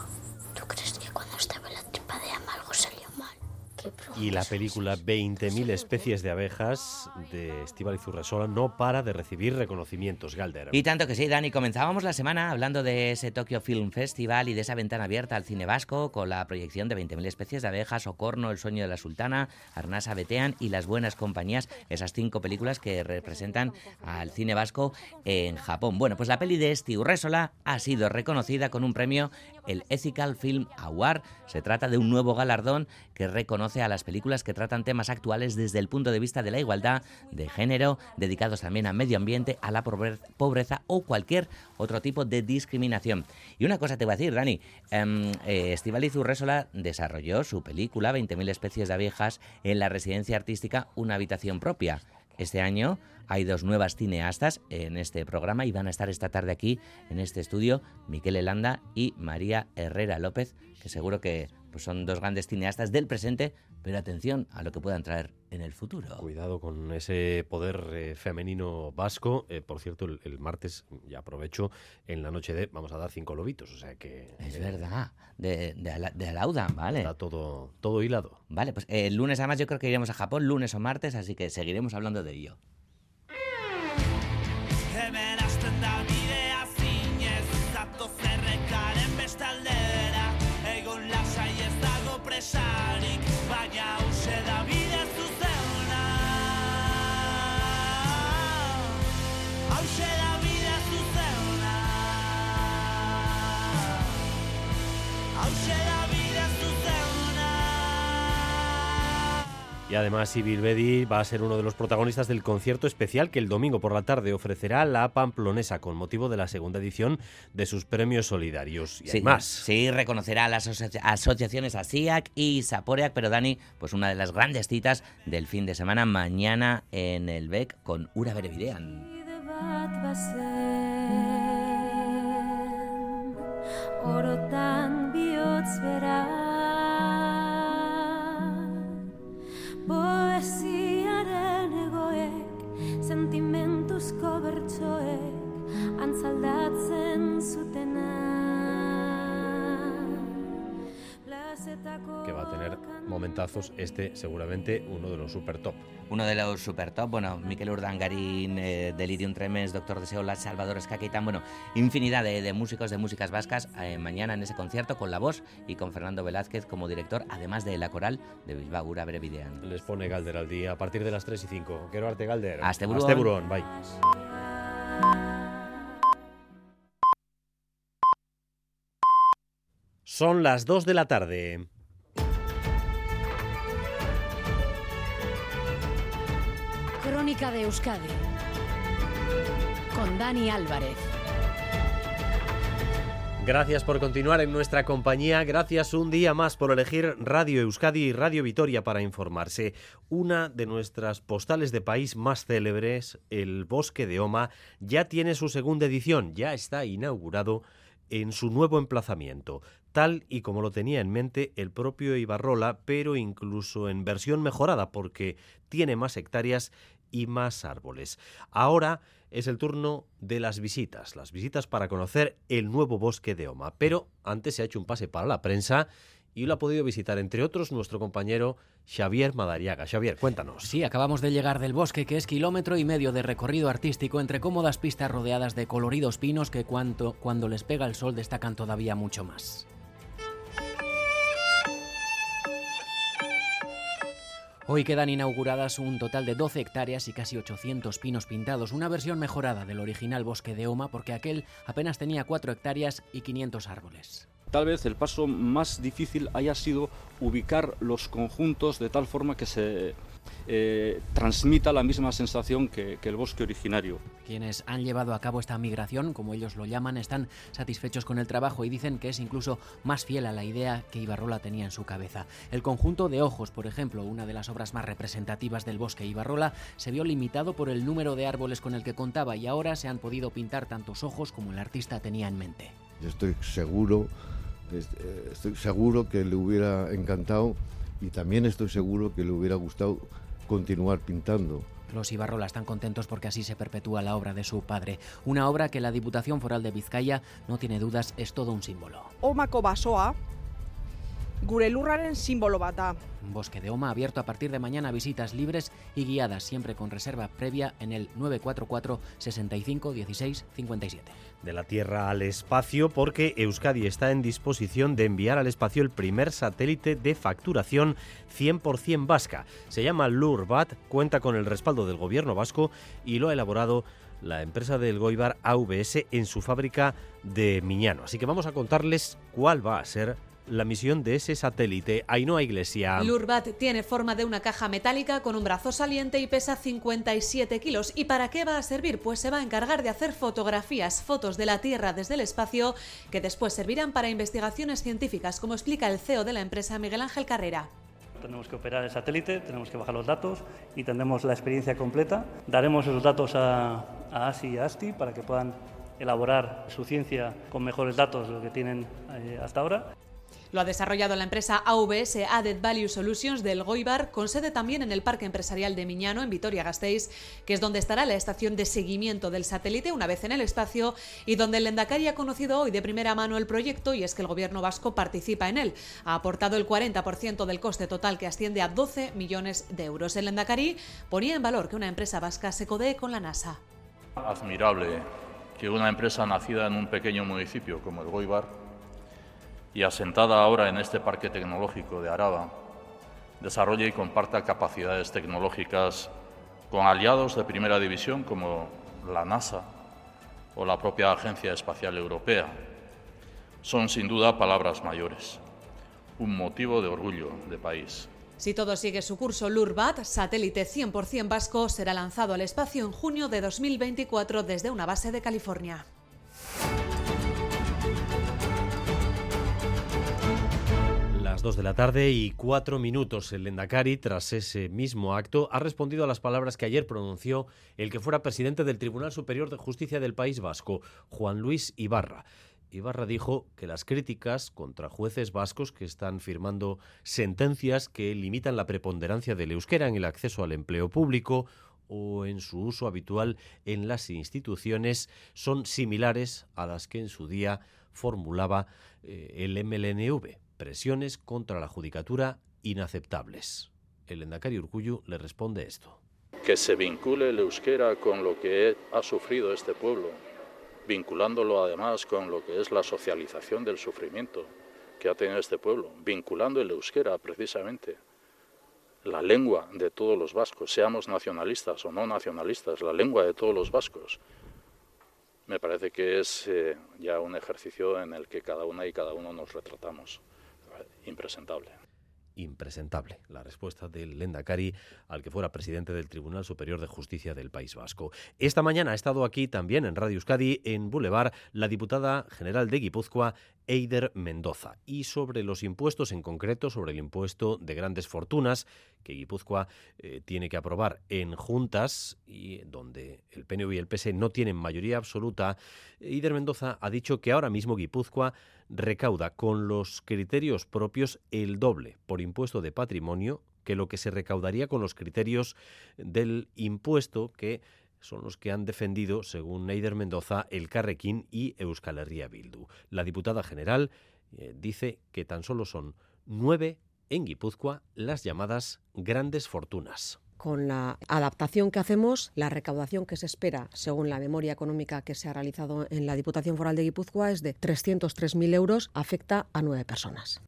¿tú crees que cuando estaba en la tripa de Ama algo salió mal? ¿Qué Y la película 20.000 especies de abejas de Estíbal Zurrasola no para de recibir reconocimientos, Galder. Y tanto que sí, Dani. Comenzábamos la semana hablando de ese Tokyo Film Festival y de esa ventana abierta al cine vasco con la proyección de 20.000 especies de abejas, Ocorno, El sueño de la sultana, Arnasa Betean y Las buenas compañías, esas cinco películas que representan al cine vasco en Japón. Bueno, pues la peli de Esti Urresola ha sido reconocida con un premio, el Ethical Film Award. Se trata de un nuevo galardón que reconoce a las películas que tratan temas actuales desde el punto de vista de la igualdad, de género, dedicados también al medio ambiente, a la pobre- pobreza o cualquier otro tipo de discriminación. Y una cosa te voy a decir, Dani, em, eh, Estíbaliz Urresola desarrolló su película 20.000 especies de abejas en la residencia artística Una habitación propia. Este año hay dos nuevas cineastas en este programa y van a estar esta tarde aquí en este estudio Miquel Elanda y María Herrera López, que seguro que pues, son dos grandes cineastas del presente, pero atención a lo que puedan traer en el futuro. Cuidado con ese poder eh, femenino vasco. Eh, por cierto, el, el martes, ya aprovecho, en la noche de vamos a dar cinco lobitos. O sea que. Es eh, verdad, de, de, de Alauda, ¿vale? Está todo, todo hilado. Vale, pues el lunes además yo creo que iremos a Japón, lunes o martes, así que seguiremos hablando de ello. Y además Sibyl Bedi va a ser uno de los protagonistas del concierto especial que el domingo por la tarde ofrecerá la Pamplonesa con motivo de la segunda edición de sus premios solidarios. Y sí, más. Sí, reconocerá a las asoci asociaciones ASIAC y Saporeac, pero Dani, pues una de las grandes citas del fin de semana mañana en el BEC con Ura Berevidean. Poesiaren egoek, sentimentuzko bertsoek, antzaldatzen zutena. Que va a tener momentazos, este seguramente uno de los super top. Uno de los super top, bueno, Miquel Urdangarín, eh, Delirium Tremens, Doctor Deseola, Salvador Escaquitán, bueno, infinidad de, de, músicos de músicas vascas eh, mañana en ese concierto con la voz y con Fernando Velázquez como director, además de la coral de Bilbao Ura Brevidean. Les pone Galder al día a partir de las 3 y 5. Quiero arte Galder. Hasta Burón. Hasta Burón, bye. Son las 2 de la tarde. De Euskadi con Dani Álvarez. Gracias por continuar en nuestra compañía, gracias un día más por elegir Radio Euskadi y Radio Vitoria para informarse. Una de nuestras postales de país más célebres, el Bosque de Oma, ya tiene su segunda edición, ya está inaugurado en su nuevo emplazamiento, tal y como lo tenía en mente el propio Ibarrola, pero incluso en versión mejorada porque tiene más hectáreas y más árboles. Ahora es el turno de las visitas, las visitas para conocer el nuevo bosque de Oma. Pero antes se ha hecho un pase para la prensa y lo ha podido visitar, entre otros, nuestro compañero Xavier Madariaga. Xavier, cuéntanos. Sí, acabamos de llegar del bosque, que es kilómetro y medio de recorrido artístico entre cómodas pistas rodeadas de coloridos pinos que cuanto, cuando les pega el sol destacan todavía mucho más. Hoy quedan inauguradas un total de 12 hectáreas y casi 800 pinos pintados, una versión mejorada del original bosque de Oma porque aquel apenas tenía 4 hectáreas y 500 árboles. Tal vez el paso más difícil haya sido ubicar los conjuntos de tal forma que se eh, transmita la misma sensación que, que, el bosque originario. Quienes han llevado a cabo esta migración, como ellos lo llaman, están satisfechos con el trabajo y dicen que es incluso más fiel a la idea que Ibarrola tenía en su cabeza. El conjunto de ojos, por ejemplo, una de las obras más representativas del bosque Ibarrola, se vio limitado por el número de árboles con el que contaba y ahora se han podido pintar tantos ojos como el artista tenía en mente. Yo estoy seguro, eh, estoy seguro que le hubiera encantado y también estoy seguro que le hubiera gustado continuar pintando. Los Ibarrola están contentos porque así se perpetúa la obra de su padre. Una obra que la Diputación Foral de Vizcaya, no tiene dudas, es todo un símbolo. Omako basoa, gure lurraren simbolo bat da. Bosque de Oma abierto a partir de mañana visitas libres y guiadas, siempre con reserva previa en el 944 65 16 57. De la Tierra al espacio, porque Euskadi está en disposición de enviar al espacio el primer satélite de facturación 100% vasca. Se llama Lurbat, cuenta con el respaldo del gobierno vasco y lo ha elaborado la empresa del Goibar AVS en su fábrica de Miñano. Así que vamos a contarles cuál va a ser la misión de ese satélite. Ainhoa Iglesia. Lurbat tiene forma de una caja metálica con un brazo saliente y pesa 57 kilos. ¿Y para qué va a servir? Pues se va a encargar de hacer fotografías, fotos de la Tierra desde el espacio, que después servirán para investigaciones científicas, como explica el CEO de la empresa Miguel Ángel Carrera. Tenemos que operar el satélite, tenemos que bajar los datos y tendremos la experiencia completa. Daremos esos datos a, a ASI y a ASTI para que puedan elaborar su ciencia con mejores datos de lo que tienen eh, hasta ahora. Lo ha desarrollado la empresa AVS Added Value Solutions del Goibar, con sede también en el Parque Empresarial de Miñano, en Vitoria-Gasteiz, que es donde estará la estación de seguimiento del satélite una vez en el espacio y donde el Endacari ha conocido hoy de primera mano el proyecto y es que el gobierno vasco participa en él. Ha aportado el 40% del coste total que asciende a 12 millones de euros. El Endacari ponía en valor que una empresa vasca se codee con la NASA. Admirable que una empresa nacida en un pequeño municipio como el Goibar y asentada ahora en este parque tecnológico de Araba, desarrolle y comparta capacidades tecnológicas con aliados de primera división como la NASA o la propia Agencia Espacial Europea. son sin duda palabras mayores, un motivo de orgullo de país. Si todo sigue su curso, Lurbat, satélite 100% vasco, será lanzado al espacio en junio de 2024 desde una base de California. Las 2 de la tarde y cuatro minutos. El Lendakari, tras ese mismo acto, ha respondido a las palabras que ayer pronunció el que fuera presidente del Tribunal Superior de Justicia del País Vasco, Juan Luis Ibarra. Ibarra dijo que las críticas contra jueces vascos que están firmando sentencias que limitan la preponderancia del euskera en el acceso al empleo público o en su uso habitual en las instituciones son similares a las que en su día formulaba eh, el MLNV, presiones contra la judicatura inaceptables. El Endacari Urcuyu le responde esto. Que se vincule el euskera con lo que ha sufrido este pueblo, vinculándolo además con lo que es la socialización del sufrimiento que ha tenido este pueblo, vinculando el euskera precisamente, la lengua de todos los vascos, seamos nacionalistas o no nacionalistas, la lengua de todos los vascos. Me parece que es eh, ya un ejercicio en el que cada una y cada uno nos retratamos impresentable. Impresentable, la respuesta del Lendakari al que fuera presidente del Tribunal Superior de Justicia del País Vasco. Esta mañana ha estado aquí también en Radio Euskadi, en Boulevard, la diputada general de Guipúzcoa, Eider Mendoza. Y sobre los impuestos, en concreto sobre el impuesto de grandes fortunas, que Guipúzcoa eh, tiene que aprobar en juntas y donde el PNV y el PS no tienen mayoría absoluta, Eider Mendoza ha dicho que ahora mismo Guipúzcoa recauda con los criterios propios el doble por impuesto de patrimonio que lo que se recaudaría con los criterios del impuesto que son los que han defendido, según Neider Mendoza, el Carrequín y Euskal Herria Bildu. La diputada general eh, dice que tan solo son nueve en Guipúzcoa las llamadas grandes fortunas con la adaptación que hacemos, la recaudación que se espera, según la memoria económica que se ha realizado en la Diputación Foral de Guipúzcoa, es de 303.000 euros, afecta a nueve personas.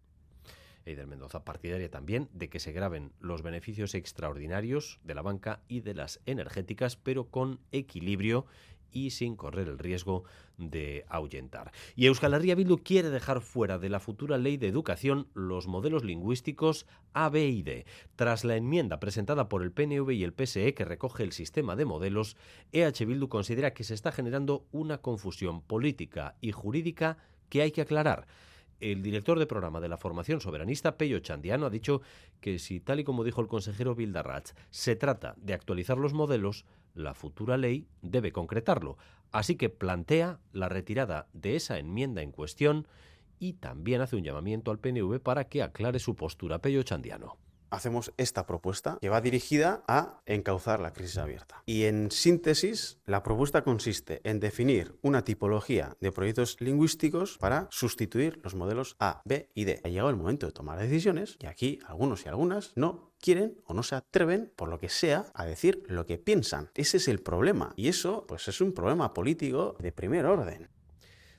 Eider Mendoza, partidaria también de que se graben los beneficios extraordinarios de la banca y de las energéticas, pero con equilibrio y sin correr el riesgo de ahuyentar. Y Euskal Herria Bildu quiere dejar fuera de la futura ley de educación los modelos lingüísticos A, B y D. Tras la enmienda presentada por el PNV y el PSE que recoge el sistema de modelos, EH Bildu considera que se está generando una confusión política y jurídica que hay que aclarar. El director de programa de la formación soberanista, Pello Chandiano, ha dicho que si, tal y como dijo el consejero Bildarratz, se trata de actualizar los modelos, la futura ley debe concretarlo. Así que plantea la retirada de esa enmienda en cuestión y también hace un llamamiento al PNV para que aclare su postura. Pello Chandiano hacemos esta propuesta que va dirigida a encauzar la crisis abierta. Y en síntesis, la propuesta consiste en definir una tipología de proyectos lingüísticos para sustituir los modelos A, B y D. Ha llegado el momento de tomar decisiones y aquí algunos y algunas no quieren o no se atreven, por lo que sea, a decir lo que piensan. Ese es el problema. Y eso, pues es un problema político de primer orden.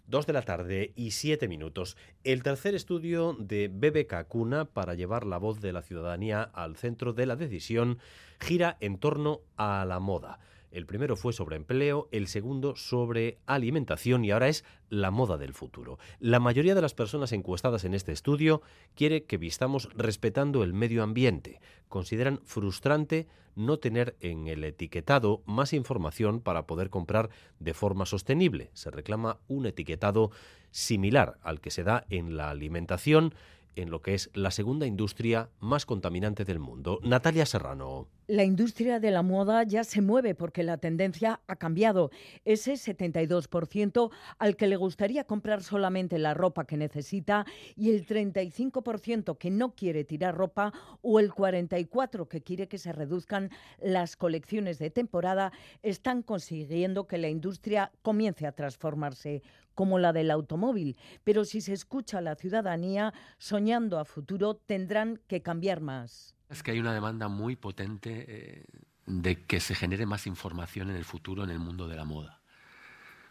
Dos de la tarde y siete minutos. El tercer estudio de BBK Cuna para llevar la voz de la ciudadanía al centro de la decisión gira en torno a la moda. El primero fue sobre empleo, el segundo sobre alimentación y ahora es la moda del futuro. La mayoría de las personas encuestadas en este estudio quiere que vistamos respetando el medio ambiente. Consideran frustrante no tener en el etiquetado más información para poder comprar de forma sostenible. Se reclama un etiquetado similar al que se da en la alimentación en lo que es la segunda industria más contaminante del mundo. Natalia Serrano. La industria de la moda ya se mueve porque la tendencia ha cambiado. Ese 72% al que le gustaría comprar solamente la ropa que necesita y el 35% que no quiere tirar ropa o el 44% que quiere que se reduzcan las colecciones de temporada están consiguiendo que la industria comience a transformarse como la del automóvil, pero si se escucha a la ciudadanía soñando a futuro tendrán que cambiar más. Es que hay una demanda muy potente eh, de que se genere más información en el futuro en el mundo de la moda.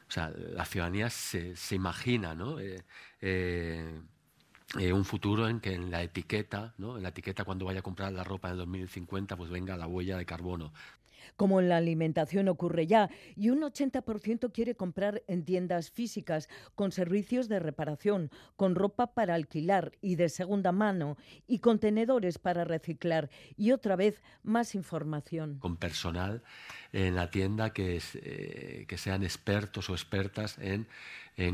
O sea, la ciudadanía se, imagina, ¿no? Eh, eh, un futuro en que en la etiqueta, ¿no? en la etiqueta cuando vaya a comprar la ropa en el 2050, pues venga la huella de carbono. Como en la alimentación ocurre ya, y un 80% quiere comprar en tiendas físicas, con servicios de reparación, con ropa para alquilar y de segunda mano, y contenedores para reciclar, y otra vez más información. Con personal en la tienda que, eh, sean expertos o expertas en,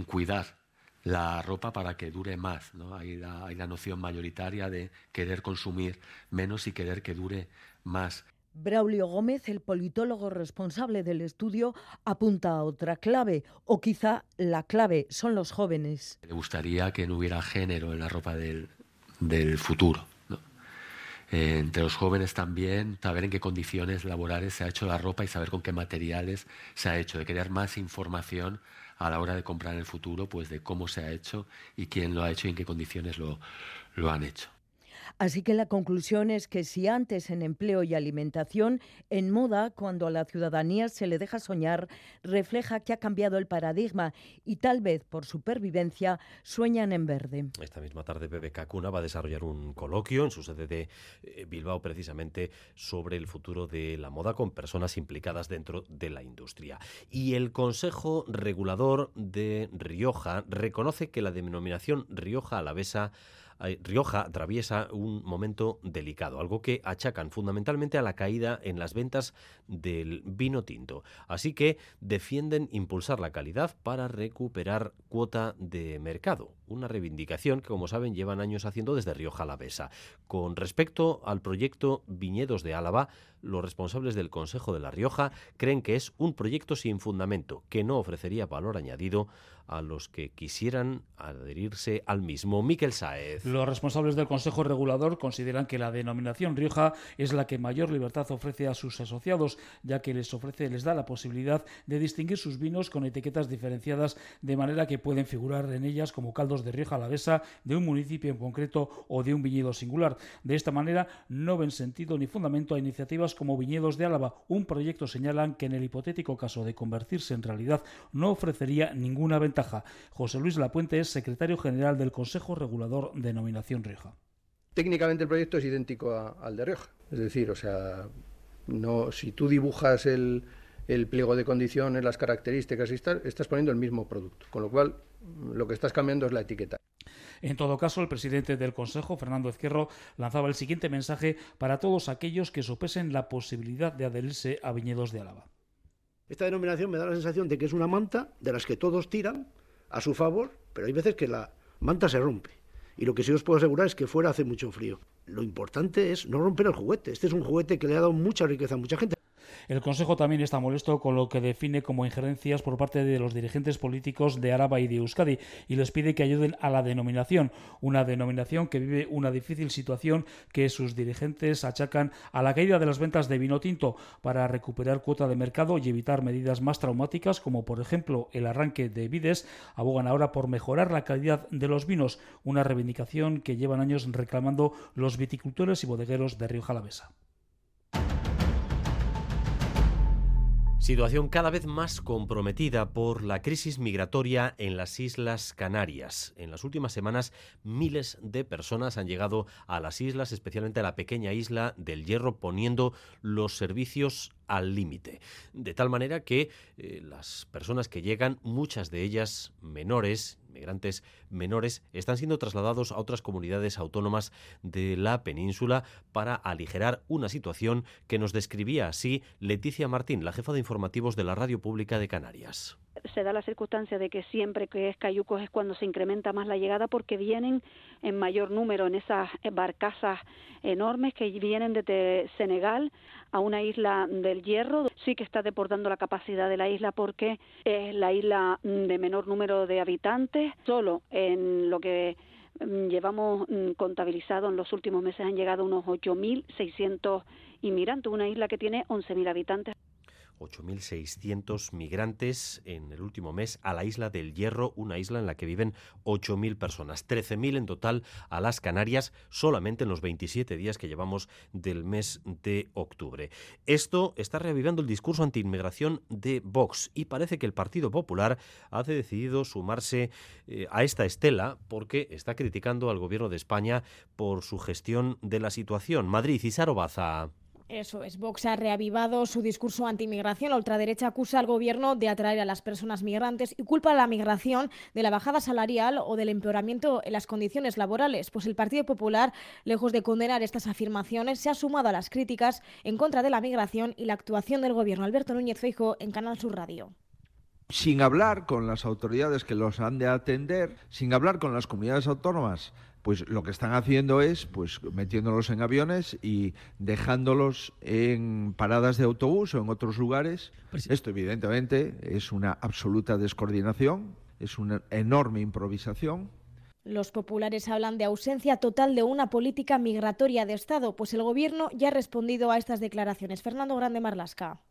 cuidar la ropa para que dure más. ¿no? Hay la noción mayoritaria de querer consumir menos y querer que dure más. Braulio Gómez, el politólogo responsable del estudio, apunta a otra clave, o quizá la clave son los jóvenes. Me gustaría que no hubiera género en la ropa del, futuro. Eh, entre los jóvenes también, saber en qué condiciones laborales se ha hecho la ropa y saber con qué materiales se ha hecho, de crear más información a la hora de comprar en el futuro, pues de cómo se ha hecho y quién lo ha hecho y en qué condiciones lo han hecho. Así que la conclusión es que si antes en empleo y alimentación, en moda, cuando a la ciudadanía se le deja soñar, refleja que ha cambiado el paradigma y tal vez por supervivencia sueñan en verde. Esta misma tarde BBK Cuna va a desarrollar un coloquio en su sede de eh, Bilbao precisamente sobre el futuro de la moda con personas implicadas dentro de la industria. Y el Consejo Regulador de Rioja reconoce que la denominación Rioja Alavesa Rioja atraviesa un momento delicado, algo que achacan fundamentalmente a la caída en las ventas del vino tinto. Así que defienden impulsar la calidad para recuperar cuota de mercado, una reivindicación que, como saben, llevan años haciendo desde Rioja Alavesa. Con respecto al proyecto Viñedos de Álava, los responsables del Consejo de La Rioja creen que es un proyecto sin fundamento, que no ofrecería valor añadido a los que quisieran adherirse al mismo. Miquel Saez. Los responsables del Consejo Regulador consideran que la denominación Rioja es la que mayor libertad ofrece a sus asociados, ya que les ofrece, les da la posibilidad de distinguir sus vinos con etiquetas diferenciadas, de manera que pueden figurar en ellas como caldos de Rioja Alavesa, de un municipio en concreto o de un viñedo singular. De esta manera no ven sentido ni fundamento a iniciativas como Viñedos de Álava. Un proyecto señalan que en el hipotético caso de convertirse en realidad no ofrecería ninguna ventaja José Luis Lapuente es secretario general del Consejo Regulador de Denominación Rioja. Técnicamente el proyecto es idéntico al de Rioja. Es decir, o sea, no, si tú dibujas el, pliego de condiciones, las características y tal, estás poniendo el mismo producto. Con lo cual, lo que estás cambiando es la etiqueta. En todo caso, el presidente del Consejo, Fernando Ezquerro, lanzaba el siguiente mensaje para todos aquellos que sopesen la posibilidad de adherirse a viñedos de Álava. Esta denominación me da la sensación de que es una manta de las que todos tiran a su favor, pero hay veces que la manta se rompe. Y lo que sí os puedo asegurar es que fuera hace mucho frío. Lo importante es no romper el juguete. Este es un juguete que le ha dado mucha riqueza a mucha gente. El Consejo también está molesto con lo que define como injerencias por parte de los dirigentes políticos de Araba y de Euskadi y les pide que ayuden a la denominación, una denominación que vive una difícil situación que sus dirigentes achacan a la caída de las ventas de vino tinto para recuperar cuota de mercado y evitar medidas más traumáticas como por ejemplo el arranque de vides, abogan ahora por mejorar la calidad de los vinos, una reivindicación que llevan años reclamando los viticultores y bodegueros de Río Jalavesa. Situación cada vez más comprometida por la crisis migratoria en las Islas Canarias. En las últimas semanas, miles de personas han llegado a las islas, especialmente a la pequeña isla del Hierro, poniendo los servicios al límite. De tal manera que eh, las personas que llegan, muchas de ellas menores, migrantes menores están siendo trasladados a otras comunidades autónomas de la península para aligerar una situación que nos describía así Leticia Martín, la jefa de informativos de la Radio Pública de Canarias se da la circunstancia de que siempre que es cayucos es cuando se incrementa más la llegada porque vienen en mayor número en esas barcazas enormes que vienen desde Senegal a una isla del Hierro. Sí que está deportando la capacidad de la isla porque es la isla de menor número de habitantes. Solo en lo que mm, llevamos mm, contabilizado en los últimos meses han llegado unos 8.600 inmigrantes, una isla que tiene 11.000 habitantes. 8.600 migrantes en el último mes a la isla del Hierro, una isla en la que viven 8.000 personas, 13.000 en total a las Canarias solamente en los 27 días que llevamos del mes de octubre. Esto está reavivando el discurso antiinmigración de Vox y parece que el Partido Popular ha decidido sumarse eh, a esta estela porque está criticando al gobierno de España por su gestión de la situación. Madrid y Sarobaza. Eso es, Vox ha reavivado su discurso antimigración. La ultraderecha acusa al gobierno de atraer a las personas migrantes y culpa a la migración de la bajada salarial o del empeoramiento en las condiciones laborales. Pues el Partido Popular, lejos de condenar estas afirmaciones, se ha sumado a las críticas en contra de la migración y la actuación del gobierno. Alberto Núñez Feijo en Canal Sur Radio sin hablar con las autoridades que los han de atender, sin hablar con las comunidades autónomas pues lo que están haciendo es pues metiéndolos en aviones y dejándolos en paradas de autobús o en otros lugares. Pues Esto evidentemente es una absoluta descoordinación, es una enorme improvisación. Los populares hablan de ausencia total de una política migratoria de Estado, pues el Gobierno ya ha respondido a estas declaraciones. Fernando Grande Marlasca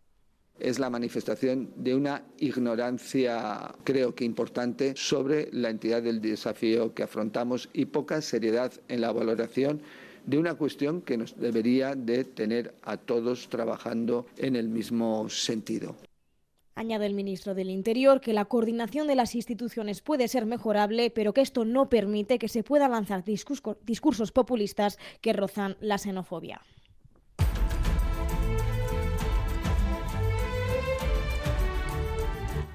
es la manifestación de una ignorancia, creo que importante, sobre la entidad del desafío que afrontamos y poca seriedad en la valoración de una cuestión que nos debería de tener a todos trabajando en el mismo sentido. Añade el ministro del Interior que la coordinación de las instituciones puede ser mejorable, pero que esto no permite que se puedan lanzar discursos populistas que rozan la xenofobia.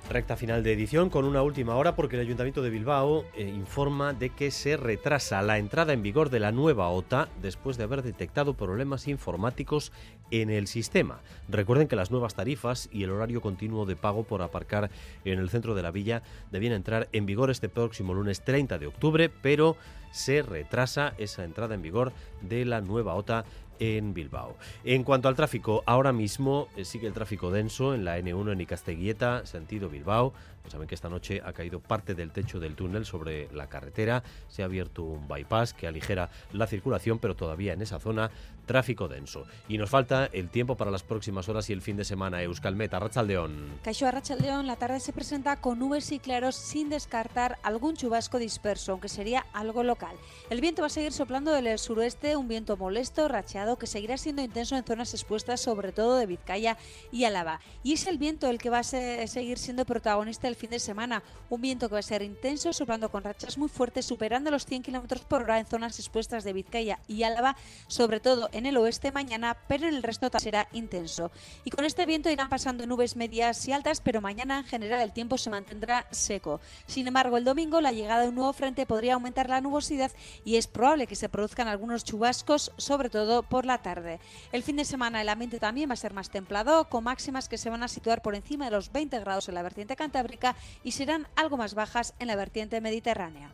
Recta final de edición con una última hora porque el Ayuntamiento de Bilbao eh, informa de que se retrasa la entrada en vigor de la nueva OTA después de haber detectado problemas informáticos en el sistema. Recuerden que las nuevas tarifas y el horario continuo de pago por aparcar en el centro de la villa debían entrar en vigor este próximo lunes 30 de octubre, pero se retrasa esa entrada en vigor de la nueva OTA en Bilbao. En cuanto al tráfico, ahora mismo eh, sigue el tráfico denso en la N1 en Icasteguieta, sentido Bilbao. Pues saben que esta noche ha caído parte del techo del túnel sobre la carretera. Se ha abierto un bypass que aligera la circulación, pero todavía en esa zona tráfico denso. Y nos falta el tiempo para las próximas horas y el fin de semana. Euskalmet, Rachaldeón. Caixo Rachaldeón, la tarde se presenta con nubes y claros sin descartar algún chubasco disperso, aunque sería algo local. El viento va a seguir soplando del suroeste, un viento molesto, rachado, que seguirá siendo intenso en zonas expuestas, sobre todo de Vizcaya y Álava. Y es el viento el que va a seguir siendo protagonista el fin de semana. Un viento que va a ser intenso, soplando con rachas muy fuertes, superando los 100 km por hora en zonas expuestas de Vizcaya y Álava, sobre todo en el oeste mañana, pero en el resto será intenso. Y con este viento irán pasando nubes medias y altas, pero mañana en general el tiempo se mantendrá seco. Sin embargo, el domingo la llegada de un nuevo frente podría aumentar la nubosidad y es probable que se produzcan algunos chubascos, sobre todo por la tarde. El fin de semana el ambiente también va a ser más templado, con máximas que se van a situar por encima de los 20 grados en la vertiente cantábrica y serán algo más bajas en la vertiente mediterránea.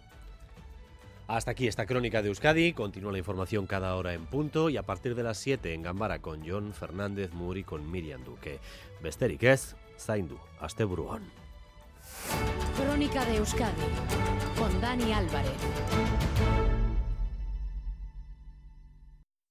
Hasta aquí esta crónica de Euskadi. Continúa la información cada hora en punto y a partir de las 7 en Gambara con John Fernández Muri con Miriam Duque. Besterik ez, zaindu, asteburuan. Crónica de Euskadi con Dani Álvarez.